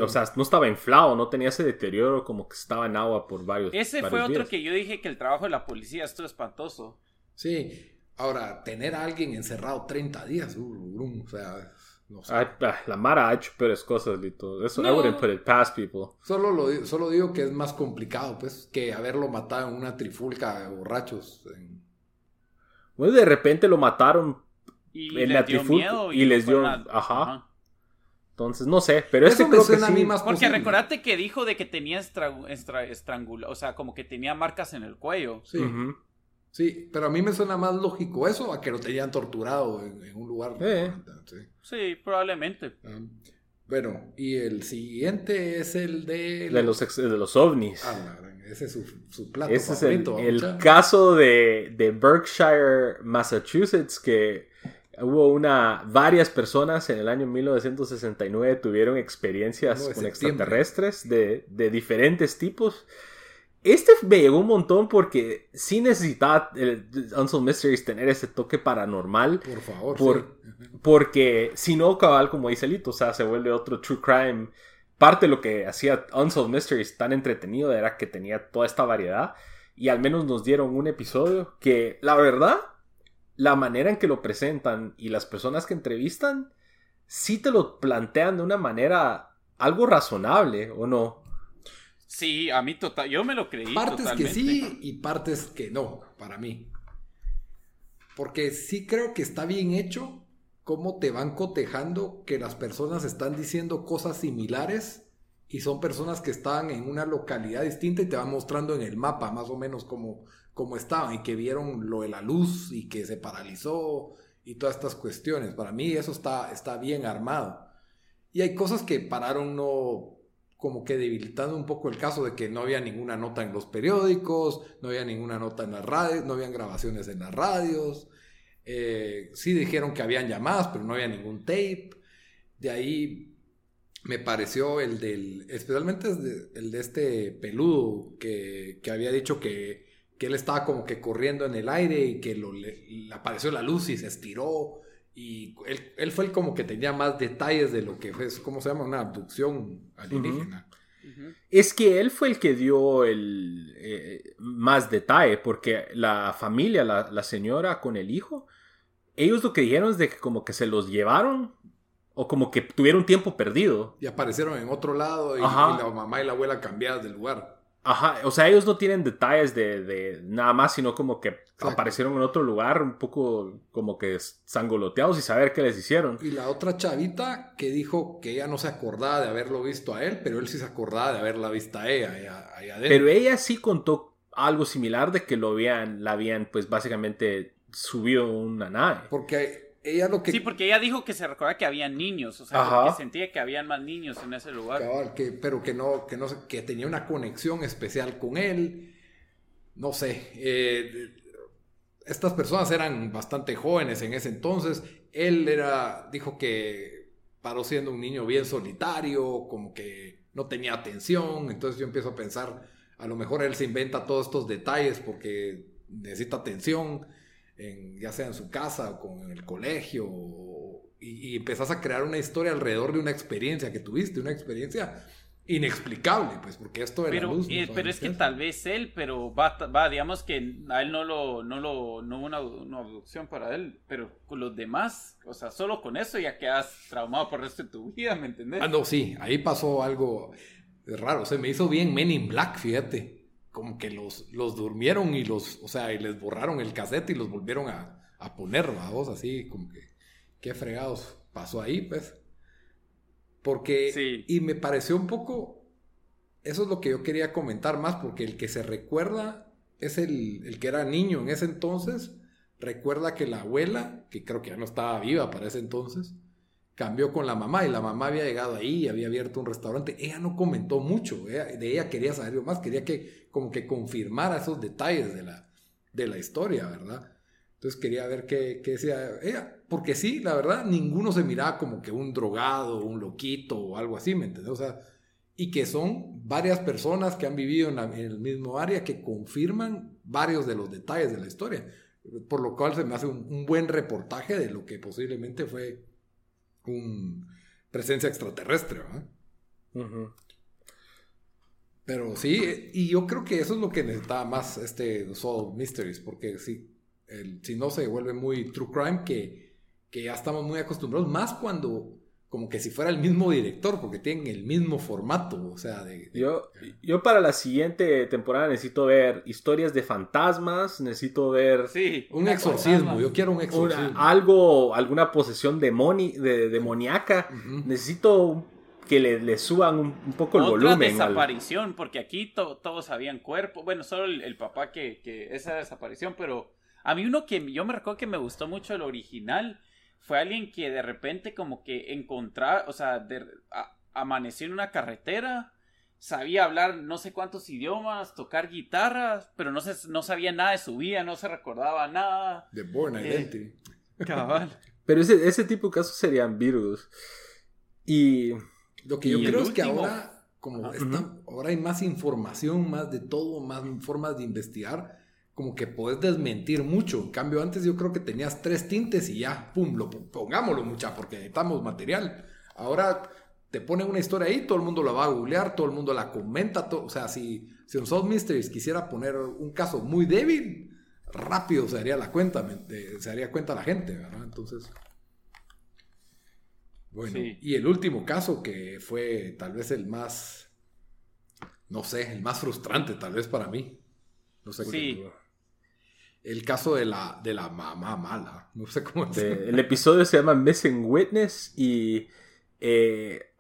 o sea, no estaba inflado, no tenía ese deterioro como que estaba en agua por varios Ese fue otro que yo dije que el trabajo de la policía estuvo espantoso. Sí, ahora, tener a alguien encerrado 30 días, uh, o sea, no sé. Ah, la Mara ha hecho peores cosas, Lito. Eso, no, I wouldn't put it past people. Solo, lo, solo digo que es más complicado, pues, que haberlo matado en una trifulca de borrachos. Bueno, de repente lo mataron en la trifulca y, les dio... ajá. Entonces, no sé, pero eso creo que sí. Porque recordate que dijo de que tenía estrangula, o sea, como que tenía marcas en el cuello. Sí. Sí, pero a mí me suena más lógico eso a que lo tenían torturado en, un lugar. Sí, probablemente. Ah, bueno, y el siguiente es el de... De los, de los ovnis. Ah, ese es su, su plato Ese es el, el caso de, de Berkshire, Massachusetts, que Hubo una, varias personas en el año 1969 tuvieron experiencias con extraterrestres de, de, diferentes tipos. Este me llegó un montón porque sí necesitaba el Unsolved Mysteries tener ese toque paranormal. Por favor. Por, Porque si no, cabal, como dice Lito, o sea, se vuelve otro true crime. Parte de lo que hacía Unsolved Mysteries tan entretenido era que tenía toda esta variedad. Y al menos nos dieron un episodio que, la verdad, la manera en que lo presentan y las personas que entrevistan, sí te lo plantean de una manera algo razonable, ¿o no? Sí, a mí total, yo me lo creí. Partes que sí y partes que no, para mí. Porque sí creo que está bien hecho cómo te van cotejando que las personas están diciendo cosas similares y son personas que están en una localidad distinta y te van mostrando en el mapa más o menos cómo, como estaban y que vieron lo de la luz y que se paralizó y todas estas cuestiones. Para mí eso está, está bien armado. Y hay cosas que pararon no como que debilitando un poco el caso de que no había ninguna nota en los periódicos, no había ninguna nota en las radios, no habían grabaciones en las radios. Eh, sí dijeron que habían llamadas, pero no había ningún tape. De ahí me pareció el del, especialmente el de este peludo que, que había dicho que que él estaba como que corriendo en el aire y que le, apareció la luz y se estiró. Y él, fue el como que tenía más detalles de lo que fue, ¿cómo se llama? Una abducción alienígena. Es que él fue el que dio el eh, más detalle, porque la familia, la, señora con el hijo, ellos lo que dijeron es de que como que se los llevaron o como que tuvieron tiempo perdido. Y aparecieron en otro lado y, y la mamá y la abuela cambiadas del lugar. Ajá, o sea, ellos no tienen detalles de, nada más, sino como que aparecieron en otro lugar, un poco como que sangoloteados y saber qué les hicieron. Y la otra chavita que dijo que ella no se acordaba de haberlo visto a él, pero él sí se acordaba de haberla visto a ella adentro. Pero ella sí contó algo similar de que lo habían, la habían pues básicamente subido una nave. Porque ella lo que... Sí, porque ella dijo que se recuerda que había niños, o sea, que sentía que habían más niños en ese lugar. que, pero que no, que no, que tenía una conexión especial con él. No sé, eh, estas personas eran bastante jóvenes en ese entonces. Él era, dijo que paró siendo un niño bien solitario, como que no tenía atención. Entonces yo empiezo a pensar, a lo mejor él se inventa todos estos detalles porque necesita atención ya sea en su casa o con, en el colegio, y, empezás a crear una historia alrededor de una experiencia que tuviste, una experiencia inexplicable, pues, porque esto de pero, la luz. eh, pero es que tal vez él, pero va, va, digamos que a él no lo, no lo, no hubo una, una abducción para él, pero con los demás, o sea, solo con eso ya quedas traumado por el resto de tu vida, ¿me entendés? Ah, no, sí, ahí pasó algo raro, se me hizo bien Men in Black, fíjate, como que los, los durmieron y los, o sea, y les borraron el cassette y los volvieron a, a poner, vamos, así, como que, qué fregados pasó ahí, pues. Porque, Sí. y me pareció un poco, eso es lo que yo quería comentar más, porque el que se recuerda es el, el que era niño en ese entonces, recuerda que la abuela, que creo que ya no estaba viva para ese entonces, cambió con la mamá y la mamá había llegado ahí, había abierto un restaurante, ella no comentó mucho, ella- de ella quería saber más, quería que como que confirmara esos detalles de la, de la historia, ¿verdad? Entonces quería ver qué, qué decía ella, porque sí, la verdad, ninguno se miraba como que un drogado, un loquito o algo así, ¿me entiendes? O sea, y que son varias personas que han vivido en, la- el mismo área que confirman varios de los detalles de la historia, por lo cual se me hace un, un buen reportaje de lo que posiblemente fue un presencia extraterrestre. Pero sí, y yo creo que eso es lo que necesitaba más este Solve Mysteries, porque el- si no se vuelve muy true crime, que, que ya estamos muy acostumbrados, más cuando como que si fuera el mismo director, porque tienen el mismo formato, o sea, de... de- Yo, yo para la siguiente temporada necesito ver historias de fantasmas, necesito ver Sí. un exorcismo, yo quiero un una- exorcismo. algo, alguna posesión demoni- de, demoníaca. Necesito un- que le, le suban un, un poco el Otra volumen. al- desaparición, porque aquí to- todos habían cuerpo. Bueno, solo el, el papá que, que esa desaparición, pero a mí uno que yo me recuerdo que me gustó mucho el original fue alguien que de repente como que encontraba, o sea, de- a- amaneció en una carretera, sabía hablar no sé cuántos idiomas, tocar guitarras, pero no, se, no sabía nada de su vida, no se recordaba nada. The Born Eh, Identity. Cabal. Pero ese, ese tipo de casos serían virus. Y Lo que yo Y creo es que ahora, como está- ahora hay más información, más de todo, más formas de investigar, como que puedes desmentir mucho. En cambio, antes yo creo que tenías tres tintes y ya, pum, lo po- pongámoslo mucha, porque necesitamos material. Ahora te ponen una historia ahí, todo el mundo la va a googlear, todo el mundo la comenta, to- o sea, si, si un Solve Mysteries quisiera poner un caso muy débil, rápido se daría la cuenta, se daría cuenta la gente, ¿verdad? Entonces... Bueno, Sí. y el último caso que fue tal vez el más, no sé, el más frustrante tal vez para mí. No sé Sí. qué- El caso de la, de la mamá mala. No sé cómo de- el episodio se llama Missing Witness y eh,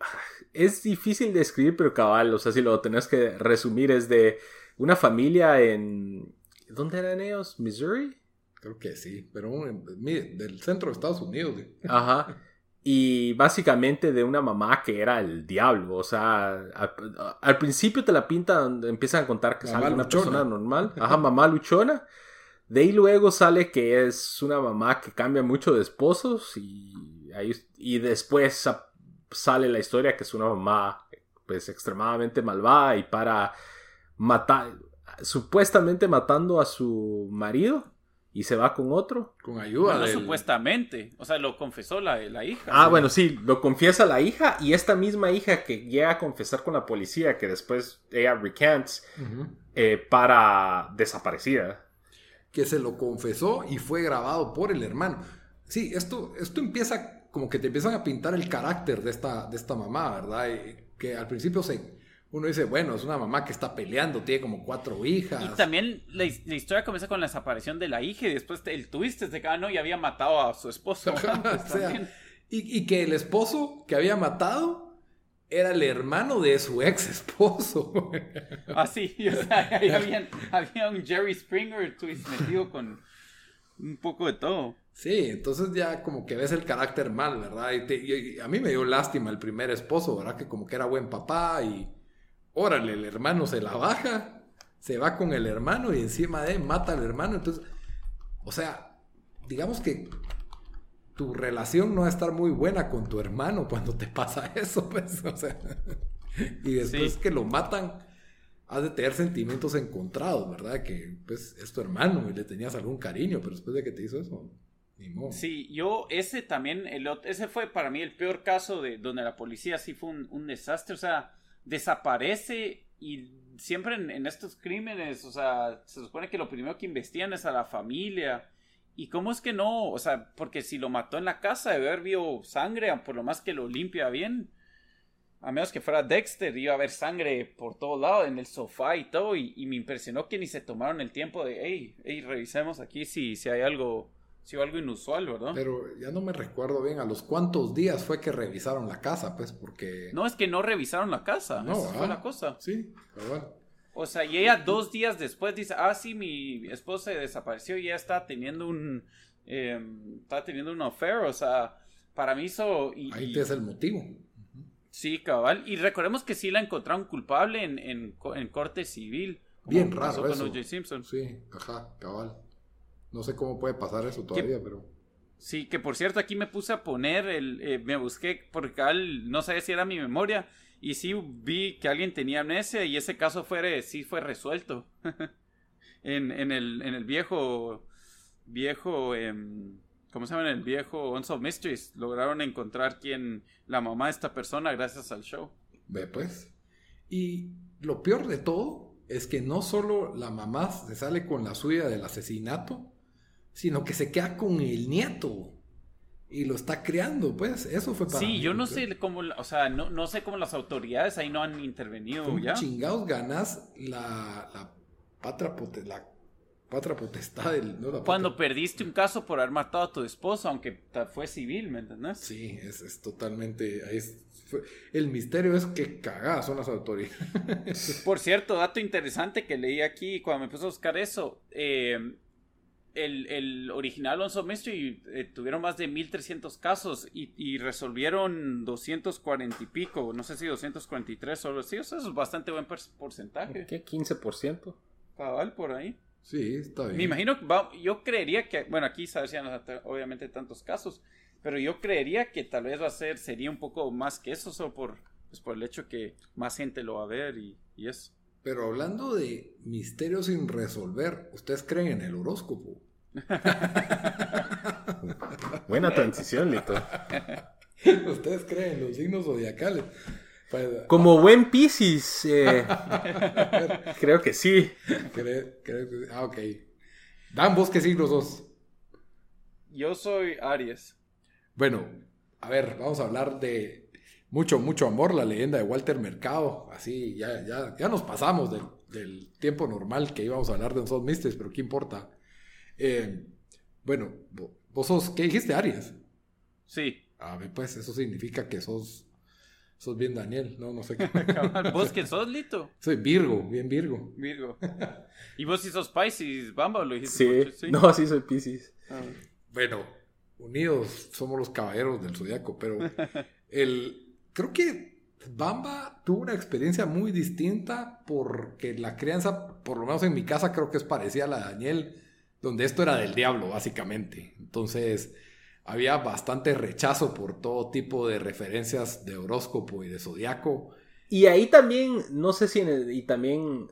es difícil de escribir, pero cabal, o sea, si lo tenés que resumir, es de una familia en... ¿Dónde eran ellos? ¿Missouri? Creo que sí, pero del centro de Estados Unidos. Ajá. Y básicamente de una mamá que era el diablo. O sea, al, al principio te la pintan, empiezan a contar que es una luchona. persona normal. Ajá, mamá luchona. De ahí luego sale que es una mamá que cambia mucho de esposos. Y, ahí, y después sa- sale la historia que es una mamá pues extremadamente malvada y para matar, supuestamente matando a su marido y se va con otro. Con ayuda Bueno, del- supuestamente. O sea, lo confesó la, la hija. Ah, bueno, sí, lo confiesa la hija y esta misma hija que llega a confesar con la policía que después ella recants eh, para desaparecida. Que se lo confesó y fue grabado por el hermano. Sí, esto, esto empieza como que te empiezan a pintar el carácter de esta, de esta mamá, ¿verdad? Y que al principio se, uno dice, bueno, es una mamá que está peleando, tiene como cuatro hijas. Y también la, his- la historia comienza con la desaparición de la hija y después el twist es de que ah, no, y había matado a su esposo. antes O sea, también. y, y que el esposo que había matado era el hermano de su ex esposo. Ah, sí, o sea, ahí habían- había un Jerry Springer twist metido con un poco de todo. Sí, entonces ya como que ves el carácter mal, ¿verdad? Y, te- y- y a mí me dio lástima el primer esposo, ¿verdad? Que como que era buen papá y órale, el hermano se la baja, se va con el hermano y encima de él mata al hermano. Entonces, o sea, digamos que tu relación no va a estar muy buena con tu hermano cuando te pasa eso, pues, o sea. Y después Sí. que lo matan, has de tener sentimientos encontrados, ¿verdad? Que pues es tu hermano y le tenías algún cariño, pero después de que te hizo eso, ni modo. Sí, yo ese también, el, ese fue para mí el peor caso de donde la policía sí fue un, un desastre. O sea, desaparece y siempre en, estos crímenes, o sea, se supone que lo primero que investigan es a la familia. ¿Y cómo es que no? O sea, porque si lo mató en la casa, debe haber visto sangre, por lo más que lo limpia bien. A menos que fuera Dexter, iba a haber sangre por todo lado, en el sofá y todo. Y, me impresionó que ni se tomaron el tiempo de, hey, hey, revisemos aquí si, si hay algo Sí, algo inusual, ¿verdad? Pero ya no me recuerdo bien a los cuántos días fue que revisaron la casa, pues, porque... No, es que no revisaron la casa. No, Esa fue la cosa. Sí, pero O sea, y ella dos días después dice, ah, sí, mi esposa desapareció y ya está teniendo un... Eh, está teniendo un affair, o sea, para mí eso... Y, Ahí te es el motivo. Sí, cabal. Y recordemos que sí la encontraron culpable en, en, en corte civil. Bien raro eso. Simpson. Sí, ajá, cabal. No sé cómo puede pasar eso todavía, pero... Sí, que por cierto aquí me puse a poner, el, eh, me busqué porque no sabía si era mi memoria y sí vi que alguien tenía amnesia y ese caso fue, sí fue resuelto en, en, el, en el viejo, viejo, em, ¿cómo se llama? El viejo Unsolved Mysteries. Lograron encontrar quién, la mamá de esta persona gracias al show. Ve pues. Y lo peor de todo es que no solo la mamá se sale con la suya del asesinato, sino que se queda con el nieto y lo está creando, pues, eso fue para Sí, yo no sé cómo, o sea, no, no, sé cómo las autoridades ahí no han intervenido ¿Cómo ya. chingados ganas la, la patra, la patra potestad del... Cuando perdiste un caso por haber matado a tu esposo, aunque fue civil, ¿me entendés? Sí, es, es totalmente... el misterio es que cagadas son las autoridades. Por cierto, dato interesante que leí aquí cuando me puse a buscar eso. Eh, el, el, original Alonso Mystery eh, tuvieron más de 1300 casos y, resolvieron 240 y pico, no sé si 243 solo, sí, eso es bastante buen porcentaje. ¿Qué? ¿15%? Cabal, por ahí. Sí, está bien. Me imagino, yo creería que, bueno, aquí sabían obviamente tantos casos, pero yo creería que tal vez va a ser, sería un poco más que eso, solo por, pues por el hecho que más gente lo va a ver y, y eso. Pero hablando de misterios sin resolver, ¿ustedes creen en el horóscopo? Buena transición, Lito. ¿Ustedes creen en los signos zodiacales? Pues, Como buen Pisces, eh, creo que sí. ah, ok. Dan, vos qué signos sos. Yo soy Aries. Bueno, a ver, vamos a hablar de mucho, mucho amor, la leyenda de Walter Mercado. Así, ya, ya, ya nos pasamos del, tiempo normal que íbamos a hablar de un Soul Mysteries, pero ¿qué importa? Eh, bueno, vos sos, ¿qué dijiste, Aries? Sí. A ver, pues eso significa que sos, sos bien Daniel, no, no sé qué. ¿Vos qué sos, Lito? Soy Virgo, bien Virgo. Virgo. ¿Y vos si sos Pisces, Bamba, lo dijiste? Sí, no, sí soy Pisces. Ah. Bueno, unidos somos los caballeros del zodiaco, pero el, creo que Bamba tuvo una experiencia muy distinta porque la crianza, por lo menos en mi casa, creo que es parecida a la de Daniel, donde esto era del diablo, básicamente. Entonces, había bastante rechazo por todo tipo de referencias de horóscopo y de zodiaco. Y ahí también, no sé si, y también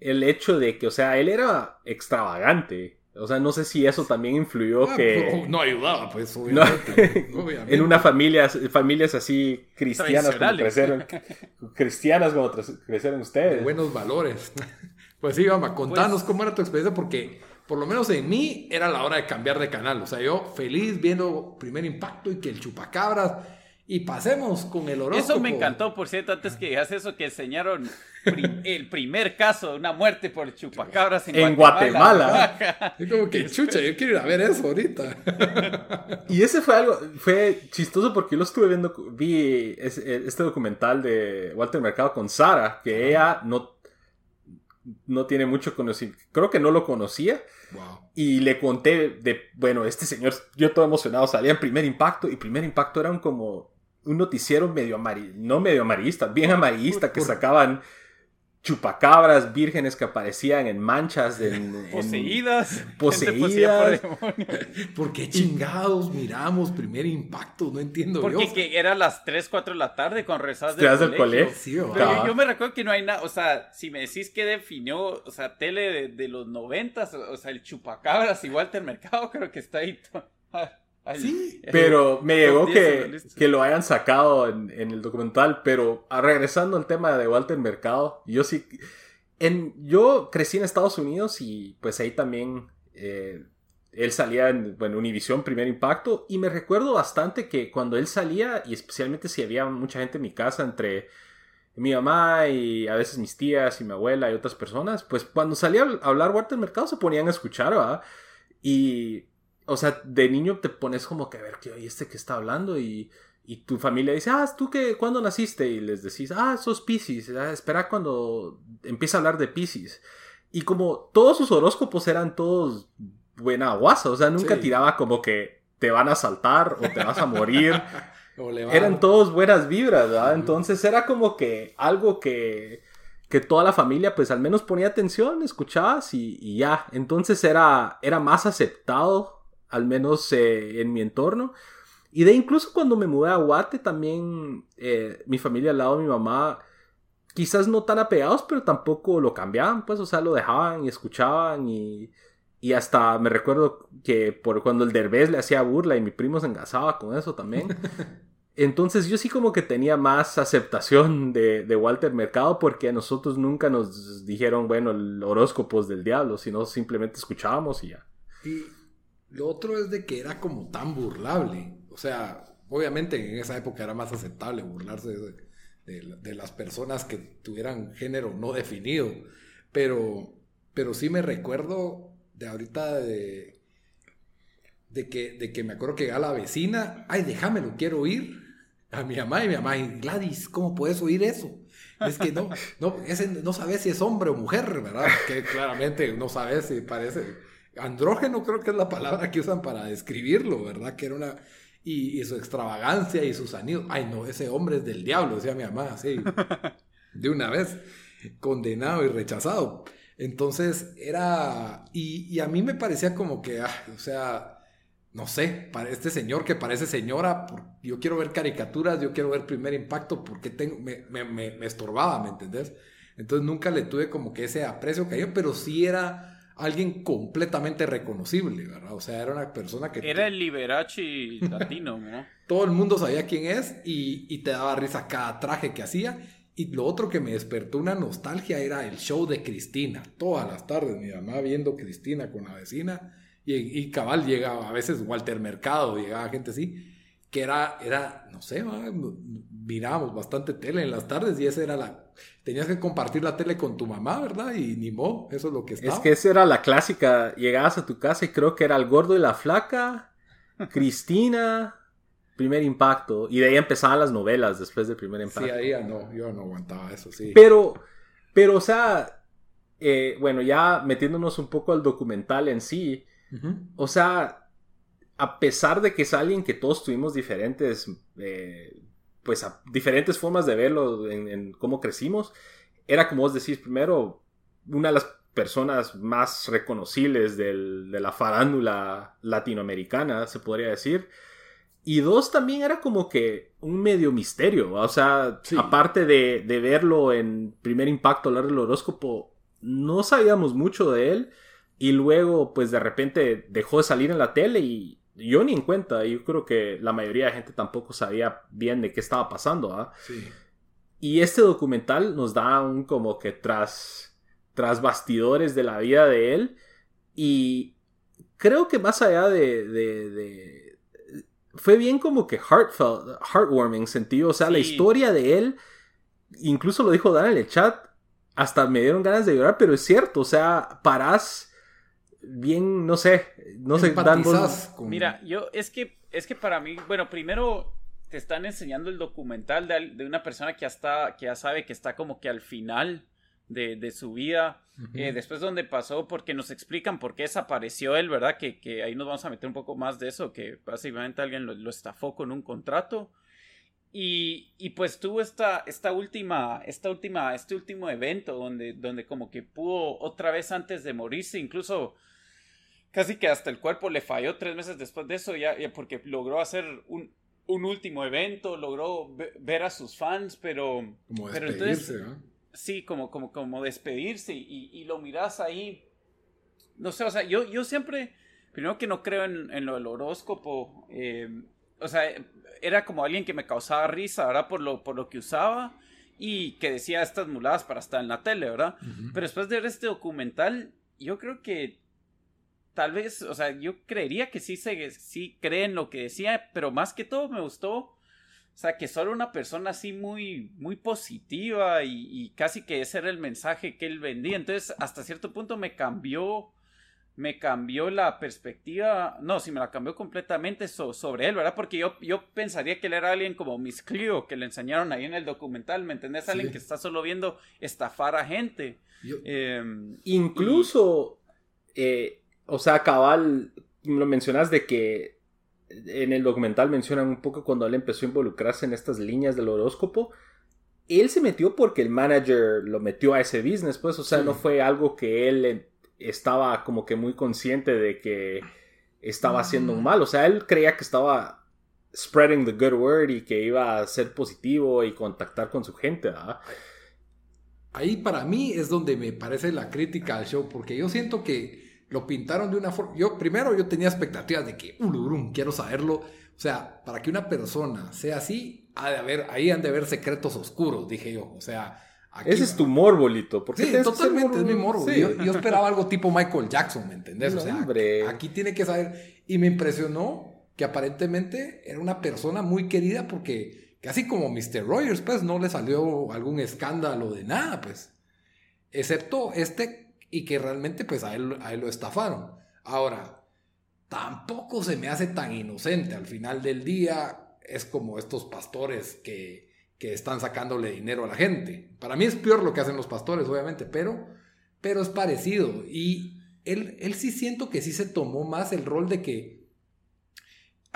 el hecho de que, o sea, él era extravagante. O sea, no sé si eso también influyó ah, que... No, ayudaba, pues, obviamente. En una familia, familias así cristianas como crecieron, cristianas como crecieron ustedes. buenos valores. Pues sí, vamos, contanos pues cómo era tu experiencia, porque por lo menos en mí era la hora de cambiar de canal. O sea, yo feliz viendo Primer Impacto y que el Chupacabras y pasemos con el horóscopo. Eso me encantó, por cierto, antes que digas eso, que enseñaron el primer caso de una muerte por chupacabras en, Guatemala. Es como que, chucha, yo quiero ir a ver eso ahorita. y ese fue algo, fue chistoso porque yo lo estuve viendo, vi este documental de Walter Mercado con Sara, que ella no, no tiene mucho conocimiento, creo que no lo conocía. Y le conté de, bueno, este señor, yo todo emocionado, salía en primer impacto y primer impacto eran como un noticiero medio amarillista, no medio amarillista, bien amarillista, que sacaban chupacabras vírgenes que aparecían en manchas de, poseídas poseídas. ¿por qué chingados miramos primer impacto? no entiendo porque que era las 3, 4 de la tarde con rezas del colegio, pero yo, me recuerdo que no hay nada o sea si me decís que definió o sea tele de, los 90 o sea el chupacabras y Walter Mercado creo que está ahí sí, pero me llegó que, que, lo hayan sacado en, el documental, pero ah, regresando al tema de Walter Mercado, yo sí, en, yo crecí en Estados Unidos y pues ahí también eh, él salía en bueno, Univision Primer Impacto y me recuerdo bastante que cuando él salía y especialmente si había mucha gente en mi casa entre mi mamá y a veces mis tías y mi abuela y otras personas, pues cuando salía a hablar Walter Mercado se ponían a escuchar, ¿verdad? Y o sea, de niño te pones como que a ver, ¿qué oye este que está hablando? Y, y tu familia dice, ah, ¿tú qué, cuándo naciste? Y les decís, ah, sos Pisces, ah, espera cuando empieza a hablar de Pisces. Y como todos sus horóscopos eran todos buena guasa, o sea, nunca tiraba como que te van a saltar o te vas a morir. eran todos buenas vibras, ¿verdad? Entonces era como que algo que, que toda la familia pues al menos ponía atención, escuchabas y, y ya. Entonces era, era más aceptado al menos eh, en mi entorno. Y de incluso cuando me mudé a Guate, también eh, mi familia al lado de mi mamá, quizás no tan apegados, pero tampoco lo cambiaban, pues, o sea, lo dejaban y escuchaban y, y hasta me recuerdo que por cuando el derbez le hacía burla y mi primo se engasaba con eso también. Entonces yo sí como que tenía más aceptación de, de, Walter Mercado porque a nosotros nunca nos dijeron, bueno, el horóscopo es del diablo, sino simplemente escuchábamos y ya. Y, lo otro es de que era como tan burlable. O sea, obviamente en esa época era más aceptable burlarse de, las personas que tuvieran género no definido. Pero, pero sí me recuerdo de ahorita de, de, que, de que me acuerdo que a la vecina, ay, déjamelo, quiero oír. A mi mamá y mi mamá, Gladys, ¿cómo puedes oír eso? Es que no, no, no sabes si es hombre o mujer, ¿verdad? Que claramente no sabes si parece andrógeno creo que es la palabra que usan para describirlo, ¿verdad? Que era una... Y, su extravagancia y sus anillos. Ay, no, ese hombre es del diablo, decía mi mamá, sí. De una vez, condenado y rechazado. Entonces era... Y, a mí me parecía como que, ah, o sea, no sé, para este señor que parece señora, yo quiero ver caricaturas, yo quiero ver primer impacto porque tengo, me, me, me, estorbaba, ¿me entendés? Entonces nunca le tuve como que ese aprecio que yo, pero sí era alguien completamente reconocible, ¿verdad? O sea, era una persona que... Era el Liberace latino, ¿no? Todo el mundo sabía quién es y, te daba risa cada traje que hacía. Y lo otro que me despertó una nostalgia era el show de Cristina. Todas las tardes mi mamá viendo Cristina con la vecina. Y, y cabal llegaba, a veces Walter Mercado, llegaba gente así que era, era no sé, mirábamos bastante tele en las tardes y esa era la... Tenías que compartir la tele con tu mamá, ¿verdad? Y ni mo, eso es lo que estaba. Es que esa era la clásica, llegabas a tu casa y creo que era el gordo y la flaca, Cristina, primer impacto, y de ahí empezaban las novelas después del primer impacto. Sí, ahí ya no, yo no aguantaba eso, sí. Pero, pero, o sea, eh, bueno, ya metiéndonos un poco al documental en sí, o sea, a pesar de que es alguien que todos tuvimos diferentes, eh, pues diferentes formas de verlo en, cómo crecimos, era como vos decís, primero, una de las personas más reconocibles de la farándula latinoamericana, se podría decir. Y dos, también era como que un medio misterio. O sea, aparte de, de, verlo en primer impacto hablar del horóscopo, no sabíamos mucho de él. Y luego, pues de repente dejó de salir en la tele y, yo ni en cuenta, yo creo que la mayoría de gente tampoco sabía bien de qué estaba pasando. ¿ah? Y este documental nos da un como que tras, tras bastidores de la vida de él. Y creo que más allá de, de, fue bien como que heartfelt, heartwarming sentido. O sea, la historia de él, incluso lo dijo Dan en el chat, hasta me dieron ganas de llorar, pero es cierto, o sea, parás bien, no sé, no sé, Mira, yo es que, es que para mí, bueno, primero te están enseñando el documental de, una persona que ya, está, que ya sabe que está como que al final de, su vida, eh, después donde pasó, porque nos explican por qué desapareció él, ¿verdad? Que, que, ahí nos vamos a meter un poco más de eso, que básicamente alguien lo, estafó con un contrato. Y, y, pues tuvo esta, esta última, esta última, este último evento donde, donde como que pudo otra vez antes de morirse, incluso casi que hasta el cuerpo le falló tres meses después de eso, ya, porque logró hacer un, último evento, logró ver a sus fans, pero... Como despedirse, Sí, como, como, como despedirse y, lo miras ahí. No sé, o sea, yo, yo siempre primero que no creo en, lo del horóscopo. Eh, o sea, era como alguien que me causaba risa, ¿verdad? Por lo, por lo que usaba y que decía estas muladas para estar en la tele, ¿verdad? Pero después de ver este documental, yo creo que tal vez, o sea, yo creería que sí, se, sí creen lo que decía, pero más que todo me gustó, o sea, que solo una persona así muy, muy positiva y, casi que ese era el mensaje que él vendía. Entonces, hasta cierto punto me cambió, me cambió la perspectiva, no, sí me la cambió completamente sobre él, ¿verdad? Porque yo, yo pensaría que él era alguien como Miss Cleo, que le enseñaron ahí en el documental, ¿me entendés? Alguien que está solo viendo estafar a gente. Em, incluso... Eh, o sea, cabal, lo mencionas de que en el documental mencionan un poco cuando él empezó a involucrarse en estas líneas del horóscopo. Él se metió porque el manager lo metió a ese business, pues, o sea, no fue algo que él estaba como que muy consciente de que estaba haciendo un mal, o sea, él creía que estaba spreading the good word y que iba a ser positivo y contactar con su gente, ¿verdad? Ahí para mí es donde me parece la crítica al show, porque yo siento que lo pintaron de una forma. Yo, primero, yo tenía expectativas de que, quiero saberlo. O sea, para que una persona sea así, ha de haber, ahí han de haber secretos oscuros, dije yo. O sea. Ese es tu morbolito. Sí, totalmente es mi morbo. Yo, esperaba algo tipo Michael Jackson, ¿me entendés? o sea, aquí tiene que saber. Y me impresionó que aparentemente era una persona muy querida porque, casi como Mr. Rogers, pues no le salió algún escándalo de nada, pues. Excepto este y que realmente pues a él, a él lo estafaron. Ahora, tampoco se me hace tan inocente. Al final del día es como estos pastores que, que están sacándole dinero a la gente. Para mí es peor lo que hacen los pastores, obviamente, pero, pero es parecido. Y él, él sí siento que sí se tomó más el rol de que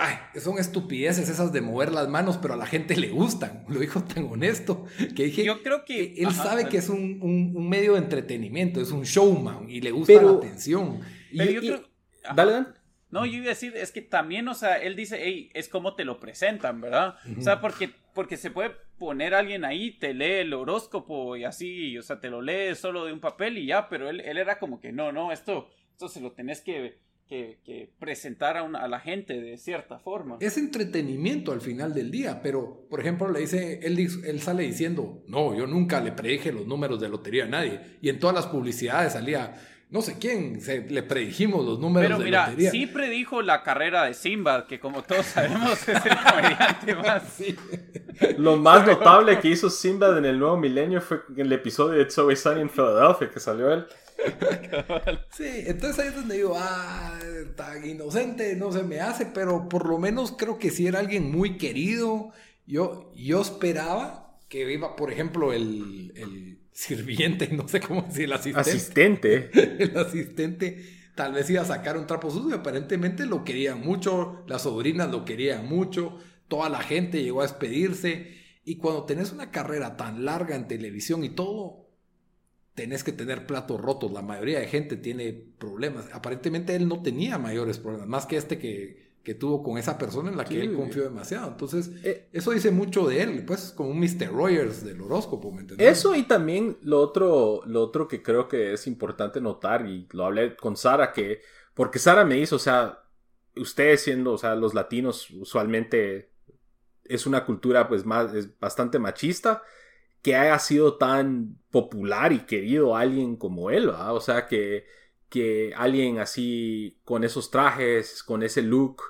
Ay, son estupideces esas de mover las manos, pero a la gente le gustan. Lo dijo tan honesto que dije. Yo creo que. Él sabe que es un, medio de entretenimiento, es un showman y le gusta la atención. Pero yo creo. Dale, No, yo iba a decir, es que también, o sea, él dice, hey, es como te lo presentan, ¿verdad? O sea, porque, porque se puede poner alguien ahí, te lee el horóscopo y así, o sea, te lo lee solo de un papel y ya, pero él, él era como que, no, no, esto, esto se lo tenés que que, presentar a, la gente de cierta forma. Es entretenimiento al final del día, pero por ejemplo le dice, él, él sale diciendo, no, yo nunca le predije los números de lotería a nadie. Y en todas las publicidades salía, no sé quién, se, le predijimos los números pero de mira, lotería. Sí predijo la carrera de Simba, que como todos sabemos es el comediante más. Lo más notable que hizo Simba en el nuevo milenio fue en el episodio de It's Always Sunny in Philadelphia, que salió él. Sí, entonces ahí es donde digo, ah, tan inocente no se me hace, pero por lo menos creo que si era alguien muy querido. Yo, yo esperaba que iba, por ejemplo, el, el sirviente, no sé cómo decir, el asistente. Asistente. El asistente tal vez iba a sacar un trapo sucio. Aparentemente lo querían mucho, las sobrinas lo querían mucho, toda la gente llegó a despedirse. Y cuando tenés una carrera tan larga en televisión y todo, tenés que tener platos rotos. La mayoría de gente tiene problemas. Aparentemente él no tenía mayores problemas, más que este que, tuvo con esa persona en la que él confió demasiado. Entonces, eh, eso dice mucho de él, pues como un Mr. Rogers del horóscopo, ¿me entiendes? Eso y también lo otro, lo otro que creo que es importante notar, y lo hablé con Sara, que, porque Sara me hizo, o sea, ustedes siendo, o sea, los latinos usualmente es una cultura pues más, es bastante machista que haya sido tan popular y querido alguien como él, ¿verdad? O sea, que, que alguien así con esos trajes, con ese look,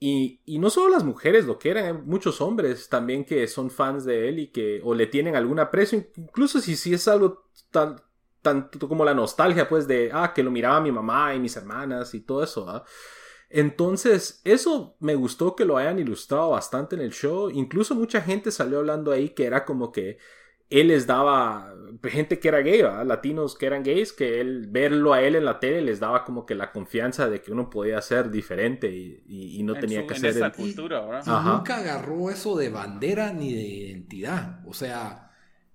y, y, no solo las mujeres lo quieren, hay muchos hombres también que son fans de él y que o le tienen algún aprecio, incluso si, si es algo tan, tanto como la nostalgia, pues de, ah, que lo miraba mi mamá y mis hermanas y todo eso, ¿verdad? Entonces, eso me gustó que lo hayan ilustrado bastante en el show. Incluso mucha gente salió hablando ahí que era como que él les daba gente que era gay, latinos que eran gays, que él verlo a él en la tele les daba como que la confianza de que uno podía ser diferente y, no tenía que ser cultura, nunca agarró eso de bandera ni de identidad, o sea,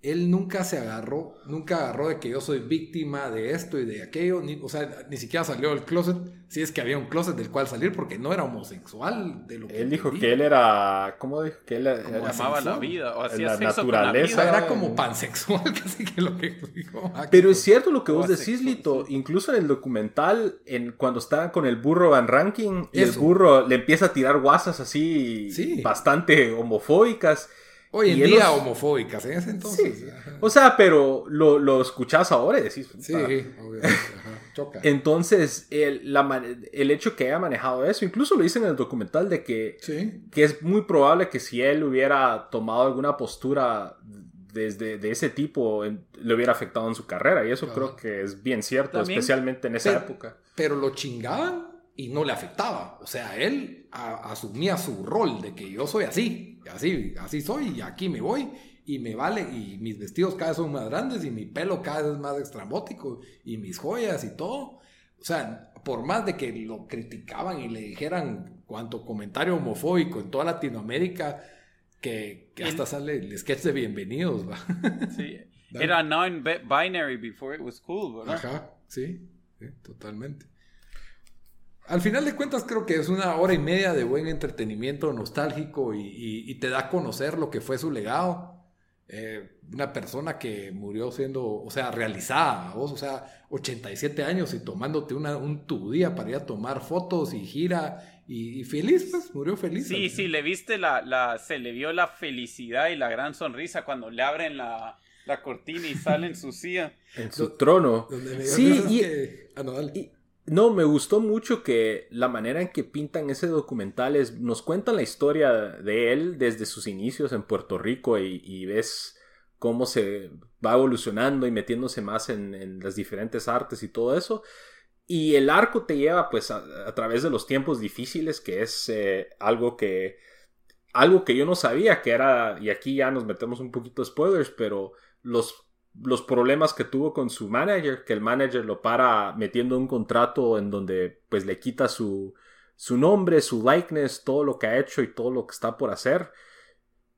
él nunca se agarró, nunca agarró de que yo soy víctima de esto y de aquello, ni, o sea, ni siquiera salió del closet, si es que había un closet del cual salir, porque no era homosexual. De lo que él dijo que él era, ¿cómo dijo? Que él era, amaba la vida, o hacía la sexo naturaleza. Con la vida. Era como pansexual, casi que lo que dijo. Ah, Pero es cierto lo que vos decís, Lito. sí. Incluso en el documental, en, cuando está con el burro Van Ranking, y el burro le empieza a tirar guasas así Sí. bastante homofóbicas. Hoy en día los- homofóbicas, en ese entonces. Sí. O sea, pero lo, lo escuchás ahora y decís. Sí, obviamente, ajá, choca. Entonces, el, la man- el hecho que haya manejado eso, incluso lo dicen en el documental de que, Sí, que es muy probable que si él hubiera tomado alguna postura desde de ese tipo, en- le hubiera afectado en su carrera. Y eso Ajá. creo que es bien cierto, También- especialmente en esa Pero- época. pero lo chingaban y no le afectaba. O sea, él a- asumía su rol de que yo soy así, así, así soy y aquí me voy y me vale y mis vestidos cada vez son más grandes y mi pelo cada vez es más extrambótico y mis joyas y todo. O sea, por más de que lo criticaban y le dijeran cuanto comentario homofóbico en toda Latinoamérica, que, que hasta sale el sketch de bienvenidos, ¿va? Sí. Dale. Era non-binary before it was cool, ¿verdad? Ajá, sí, sí, totalmente. Al final de cuentas creo que es una hora y media de buen entretenimiento nostálgico y, y- y te da a conocer lo que fue su legado. Eh, una persona que murió siendo, o sea, realizada, vos, o sea, 87 años y tomándote una, un tu día para ir a tomar fotos y gira y, y feliz, pues, murió feliz. Sí, sí, le viste la, la, se le vio la felicidad y la gran sonrisa cuando le abren la, la cortina y sale en su silla. En su trono. Donde me dio Sí, y- que- ah, no, dale. Y- no, me gustó mucho que la manera en que pintan ese documental es, nos cuentan la historia de él desde sus inicios en Puerto Rico y, ves cómo se va evolucionando y metiéndose más en, en las diferentes artes y todo eso. Y el arco te lleva pues a, a través de los tiempos difíciles, que es eh, algo que algo que yo no sabía que era, y aquí ya nos metemos un poquito spoilers, pero los, los problemas que tuvo con su manager, que el manager lo para metiendo un contrato en donde pues le quita su, su nombre, su likeness, todo lo que ha hecho y todo lo que está por hacer.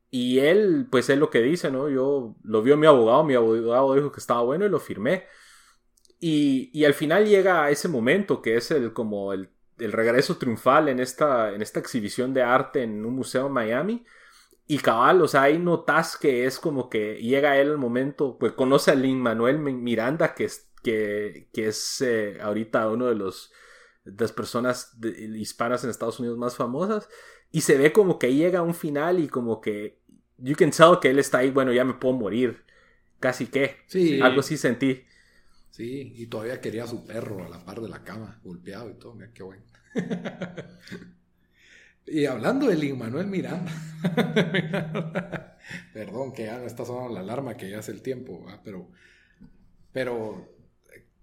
Y él, pues es lo que dice, ¿no? Yo lo vio mi abogado, mi abogado dijo que estaba bueno y lo firmé. Y, y al final llega a ese momento que es el como el, el regreso triunfal en esta, en esta exhibición de arte en un museo en Miami. Y cabal, o sea, ahí notas que es como que llega él el momento, pues conoce a Lin Manuel Miranda, que es, que, que es eh, ahorita uno de los de las personas de- hispanas en Estados Unidos más famosas. Y se ve como que llega a un final y como que you can tell que él está ahí, bueno, ya me puedo morir. Casi que. Sí. Algo así sentí. Sí, y todavía quería a su perro a la par de la cama, golpeado y todo, mira qué bueno. y hablando de Lin Miranda, perdón que ya me está sonando la alarma que ya es el tiempo, pero, pero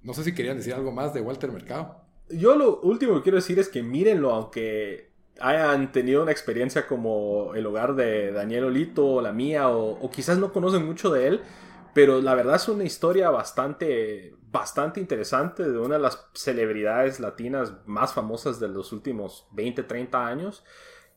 no sé si querían decir algo más de Walter Mercado. Yo lo último que quiero decir es que mírenlo, aunque hayan tenido una experiencia como el hogar de Daniel Olito o la mía, o, o quizás no conocen mucho de él, pero la verdad es una historia bastante, bastante interesante de una de las celebridades latinas más famosas de los últimos 20, 30 años.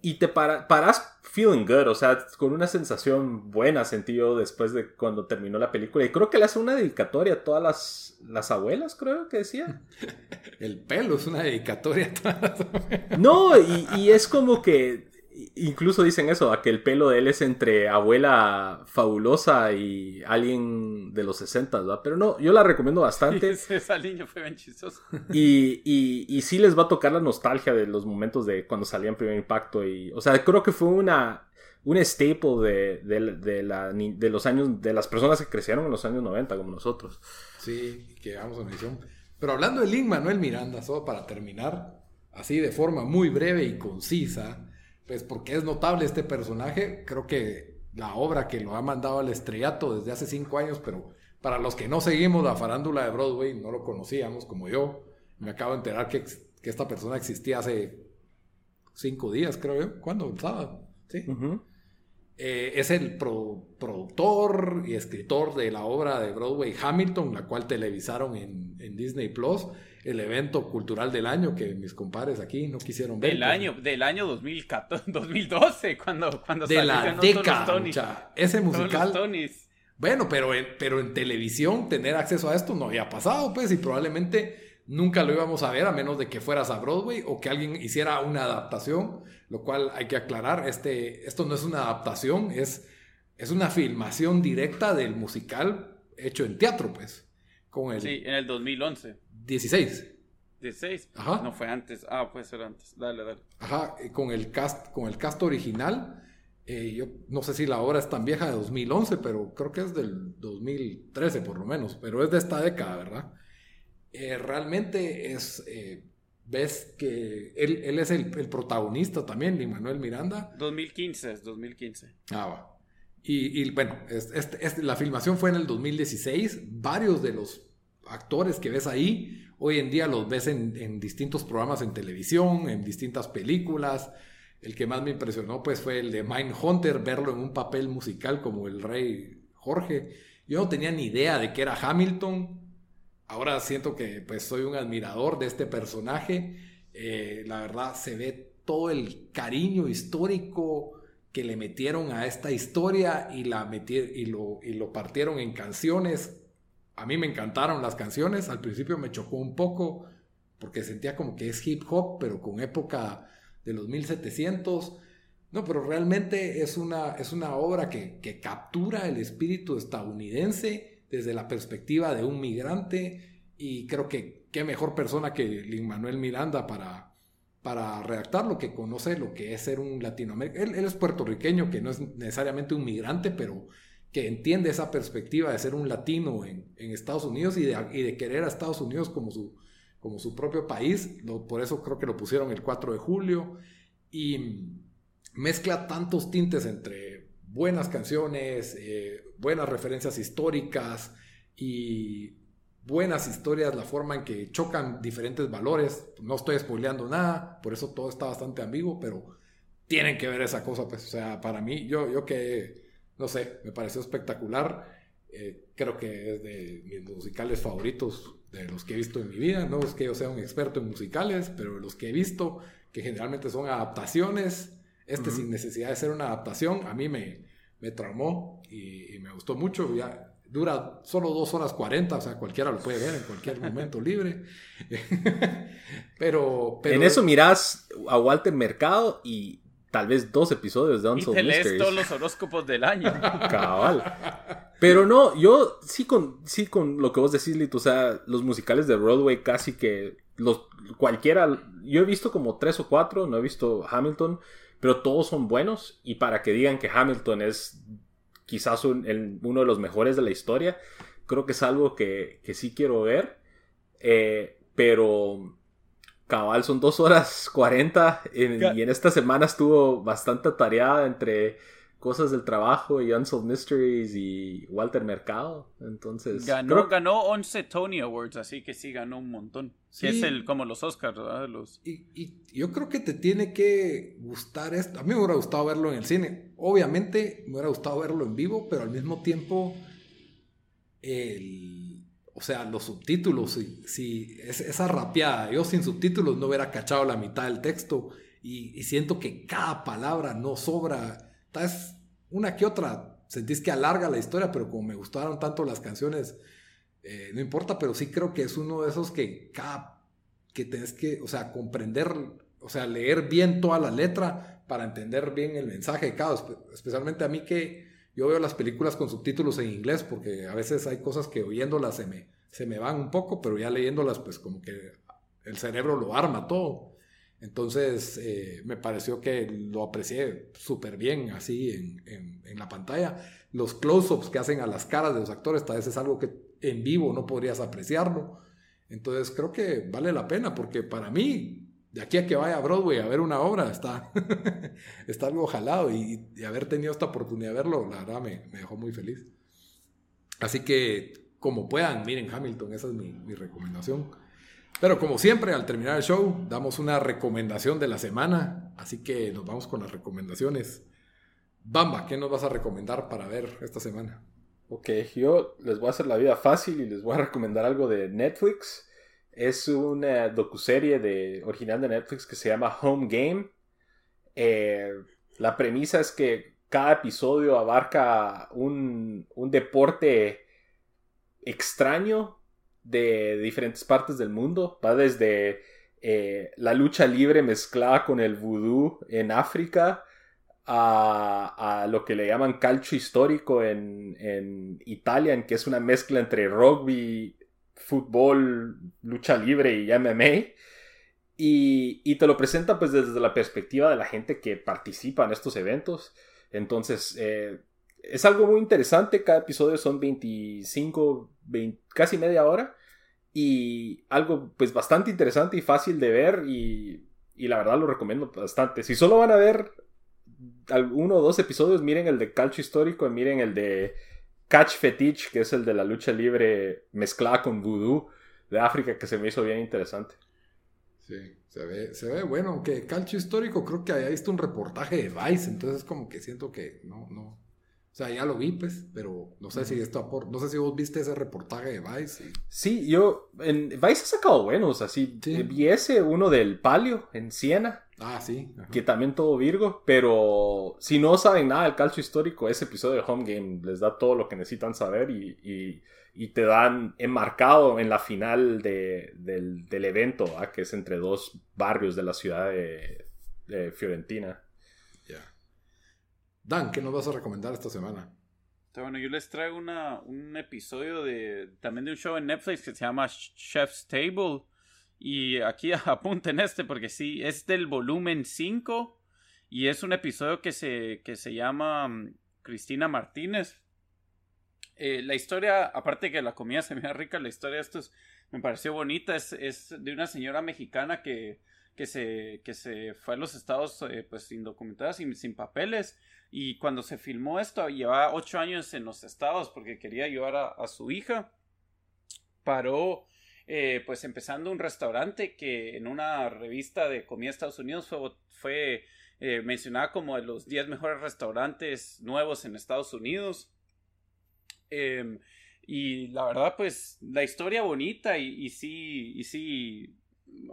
Y te para, paras feeling good, o sea, con una sensación buena sentí yo después de cuando terminó la película. Y creo que le hace una dedicatoria a todas las, las abuelas, creo que decía. El pelo es una dedicatoria. a todas las- No, y, y es como que incluso dicen eso, a que el pelo de él es entre abuela fabulosa y alguien de los 60, ¿verdad? Pero no, yo la recomiendo bastante Esa niña fue bien chistosa. y, y, y sí les va a tocar la nostalgia de los momentos de cuando salía en primer impacto y, o sea, creo que fue una un staple de, de, de la, de los años, de las personas que crecieron en los años 90 como nosotros. Sí, que vamos a mención. Pero hablando de Lin Manuel Miranda, solo para terminar, así de forma muy breve y concisa, pues porque es notable este personaje, creo que la obra que lo ha mandado al estrellato desde hace cinco años, pero para los que no seguimos la farándula de Broadway, no lo conocíamos como yo, me acabo de enterar que, que esta persona existía hace cinco días, creo yo. ¿Cuándo? ¿El sábado? Sí. Eh, es el pro- productor y escritor de la obra de Broadway Hamilton, la cual televisaron en, en Disney Plus, el evento cultural del año que mis compadres aquí no quisieron ver. Del pues, año, del año 2014, 2012, cuando, cuando de la los década. Mucha. Ese los musical. Bueno, pero en, pero en televisión tener acceso a esto no había pasado, pues, y probablemente nunca lo íbamos a ver a menos de que fueras a Broadway o que alguien hiciera una adaptación, lo cual hay que aclarar, este, esto no es una adaptación, es, es una filmación directa del musical hecho en teatro, pues. Con el sí, en el 2011. 16. 16. Ajá. No fue antes. Ah, puede ser antes. Dale, dale. Ajá, con el cast, con el cast original. Eh, yo no sé si la obra es tan vieja de 2011, pero creo que es del 2013 por lo menos. Pero es de esta década, ¿verdad? Eh, realmente es. Eh, ves que él, él es el, el, protagonista también, Lin Manuel Miranda. 2015, es 2015. Ah, va. Y, y bueno, este, la filmación fue en el 2016. Varios de los actores que ves ahí Hoy en día los ves en, distintos programas en televisión, en distintas películas. El que más me impresionó pues fue el de Mindhunter, verlo en un papel musical como el rey Jorge. Yo no tenía ni idea de que era Hamilton. Ahora siento que pues soy un admirador de este personaje. Eh, la verdad se ve todo el cariño histórico que le metieron a esta historia y, la y, lo, y lo partieron en canciones a mí me encantaron las canciones, al principio me chocó un poco porque sentía como que es hip hop, pero con época de los 1700. No, pero realmente es una, es una obra que, captura el espíritu estadounidense desde la perspectiva de un migrante y creo que qué mejor persona que Lin Manuel Miranda para, para redactarlo, que conoce lo que es ser un latinoamericano. Él, él, es puertorriqueño, que no es necesariamente un migrante, pero que entiende esa perspectiva de ser un latino en, Estados Unidos y de, querer a Estados Unidos como su, propio país. por eso creo que lo pusieron el 4 de julio. Y mezcla tantos tintes entre buenas canciones, eh, buenas referencias históricas y buenas historias, la forma en que chocan diferentes valores. No estoy spoileando nada, por eso todo está bastante ambiguo, pero tienen que ver esa cosa, pues, o sea, para mí, yo, yo que no sé, me pareció espectacular. Eh, creo que es de mis musicales favoritos de los que he visto en mi vida. No es que yo sea un experto en musicales, pero los que he visto, que generalmente son adaptaciones, este sin necesidad de ser una adaptación, a mí me, me traumó y, me gustó mucho. Ya dura solo dos horas 40, o sea, cualquiera lo puede ver en cualquier momento libre. pero, pero, En eso mirás a Walter Mercado y tal vez dos episodios de Unsolved y te todos los horóscopos del año. Cabal. Pero no, yo sí con, sí con lo que vos decís, Lito, o sea, los musicales de Broadway casi que los cualquiera, yo he visto como tres o cuatro, no he visto Hamilton, pero todos son buenos y para que digan que Hamilton es quizás uno de los mejores de la historia, creo que es algo que, que sí quiero ver, eh, pero cabal son dos horas 40 y en esta semana estuvo bastante tareada entre cosas del trabajo y Unsolved Mysteries y Walter Mercado. Entonces. Ganó, ganó 11 Tony Awards, así que sí ganó un montón. Sí, es el, como los Oscars, ¿verdad? Los... Y, y, yo creo que te tiene que gustar esto. A mí me hubiera gustado verlo en el cine. Obviamente me hubiera gustado verlo en vivo, pero al mismo tiempo. El o sea, los subtítulos, si, si esa rapeada, yo sin subtítulos no hubiera cachado la mitad del texto. Y, siento que cada palabra no sobra, es una que otra, sentís que alarga la historia, pero como me gustaron tanto las canciones, eh, no importa, pero sí creo que es uno de esos que cada, que tenés que, o sea, comprender, o sea, leer bien toda la letra para entender bien el mensaje de cada, especialmente a mí que yo veo las películas con subtítulos en inglés porque a veces hay cosas que oyéndolas se me, se me van un poco, pero ya leyéndolas pues como que el cerebro lo arma todo. Entonces eh, me pareció que lo aprecié súper bien así en, en, la pantalla. Los close-ups que hacen a las caras de los actores, tal vez es algo que en vivo no podrías apreciarlo. Entonces creo que vale la pena porque para mí de aquí a que vaya a Broadway a ver una obra, está, está algo jalado y, haber tenido esta oportunidad de verlo, la verdad me, dejó muy feliz. Así que, como puedan, miren Hamilton, esa es mi, mi, recomendación. Pero como siempre, al terminar el show, damos una recomendación de la semana, así que nos vamos con las recomendaciones. Bamba, ¿qué nos vas a recomendar para ver esta semana? Ok, yo les voy a hacer la vida fácil y les voy a recomendar algo de Netflix. Es una docuserie de, original de Netflix que se llama Home Game. Eh, la premisa es que cada episodio abarca un, un deporte extraño de diferentes partes del mundo. Va desde eh, la lucha libre mezclada con el vudú en África a, lo que le llaman calcio histórico en, en, Italia, en que es una mezcla entre rugby, fútbol, lucha libre y MMA. Y, te lo presenta pues desde la perspectiva de la gente que participa en estos eventos. Entonces, eh, es algo muy interesante. Cada episodio son 25, casi media hora. Y algo pues bastante interesante y fácil de ver. Y, y la verdad lo recomiendo bastante. Si solo van a ver uno o dos episodios, miren el de Calcio Histórico y miren el de Catch Fetiche, que es el de la lucha libre mezclada con voodoo de África, que se me hizo bien interesante. Sí, se ve, se ve bueno, aunque Calcio Histórico creo que ahí está un reportaje de Vice, entonces como que siento que no, no, o sea, ya lo vi, pues, pero no sé si esto por, no sé si vos viste ese reportaje de Vice. Sí, yo, en Vice ha sacado buenos, así, sí. vi ese, uno del Palio, en Siena. Ah, sí. Que también todo Virgo, pero si no saben nada del calcio histórico, ese episodio de Home Game les da todo lo que necesitan saber y, y, te dan enmarcado en la final de, del, del, evento, que es entre dos barrios de la ciudad de, de Fiorentina. Dan, ¿qué nos vas a recomendar esta semana? Bueno, yo les traigo una, un episodio de también de un show en Netflix que se llama Chef's Table. Y aquí apunten este porque sí, es del volumen 5 y es un episodio que se, que se llama mm, Cristina Martínez. Eh, la historia, aparte que la comida se me da rica, la historia de estos me pareció bonita. Es, es de una señora mexicana que, que, se, que se fue a los estados eh, pues indocumentada, sin, sin papeles y cuando se filmó esto, llevaba ocho años en los estados porque quería ayudar a, su hija. Paró, eh, pues empezando un restaurante que en una revista de comida de Estados Unidos fue, fue eh, mencionada como de los 10 mejores restaurantes nuevos en Estados Unidos. Em, y la verdad, pues la historia bonita y, sí, y sí,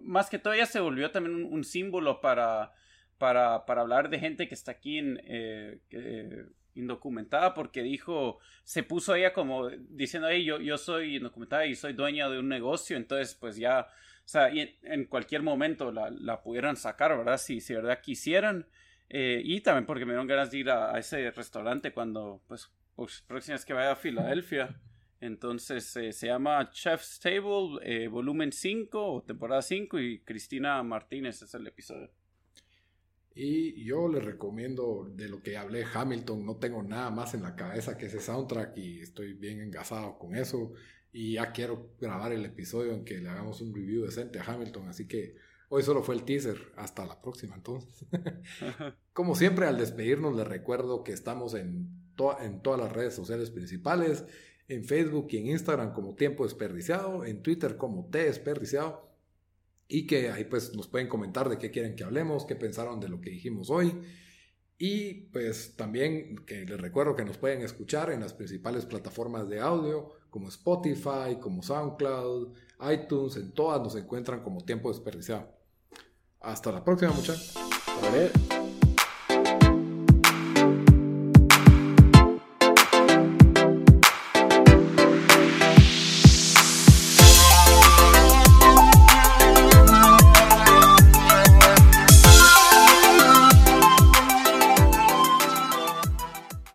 más que todo ya se volvió también un símbolo para para, para hablar de gente que está aquí en, eh, indocumentada porque dijo, se puso ella como diciendo, hey, yo, yo soy indocumentada y soy dueña de un negocio, entonces pues ya, o sea, en, cualquier momento la, la, pudieran sacar, ¿verdad? Si, si verdad quisieran. Eh, y también porque me dieron ganas de ir a, ese restaurante cuando, pues, pues, próxima vez que vaya a Filadelfia. Entonces eh, se llama Chef's Table, volumen 5 o temporada 5 y Cristina Martínez es el episodio. Y yo les recomiendo de lo que hablé Hamilton, no tengo nada más en la cabeza que ese soundtrack y estoy bien engasado con eso. Y ya quiero grabar el episodio en que le hagamos un review decente a Hamilton, así que hoy solo fue el teaser, hasta la próxima entonces. Como siempre al despedirnos les recuerdo que estamos en, en todas las redes sociales principales, en Facebook y en Instagram como Tiempo Desperdiciado, en Twitter como T Desperdiciado y que ahí pues nos pueden comentar de qué quieren que hablemos, qué pensaron de lo que dijimos hoy. Y pues también que les recuerdo que nos pueden escuchar en las principales plataformas de audio como Spotify, como SoundCloud, iTunes, en todas nos encuentran como tiempo desperdiciado. Hasta la próxima muchachos.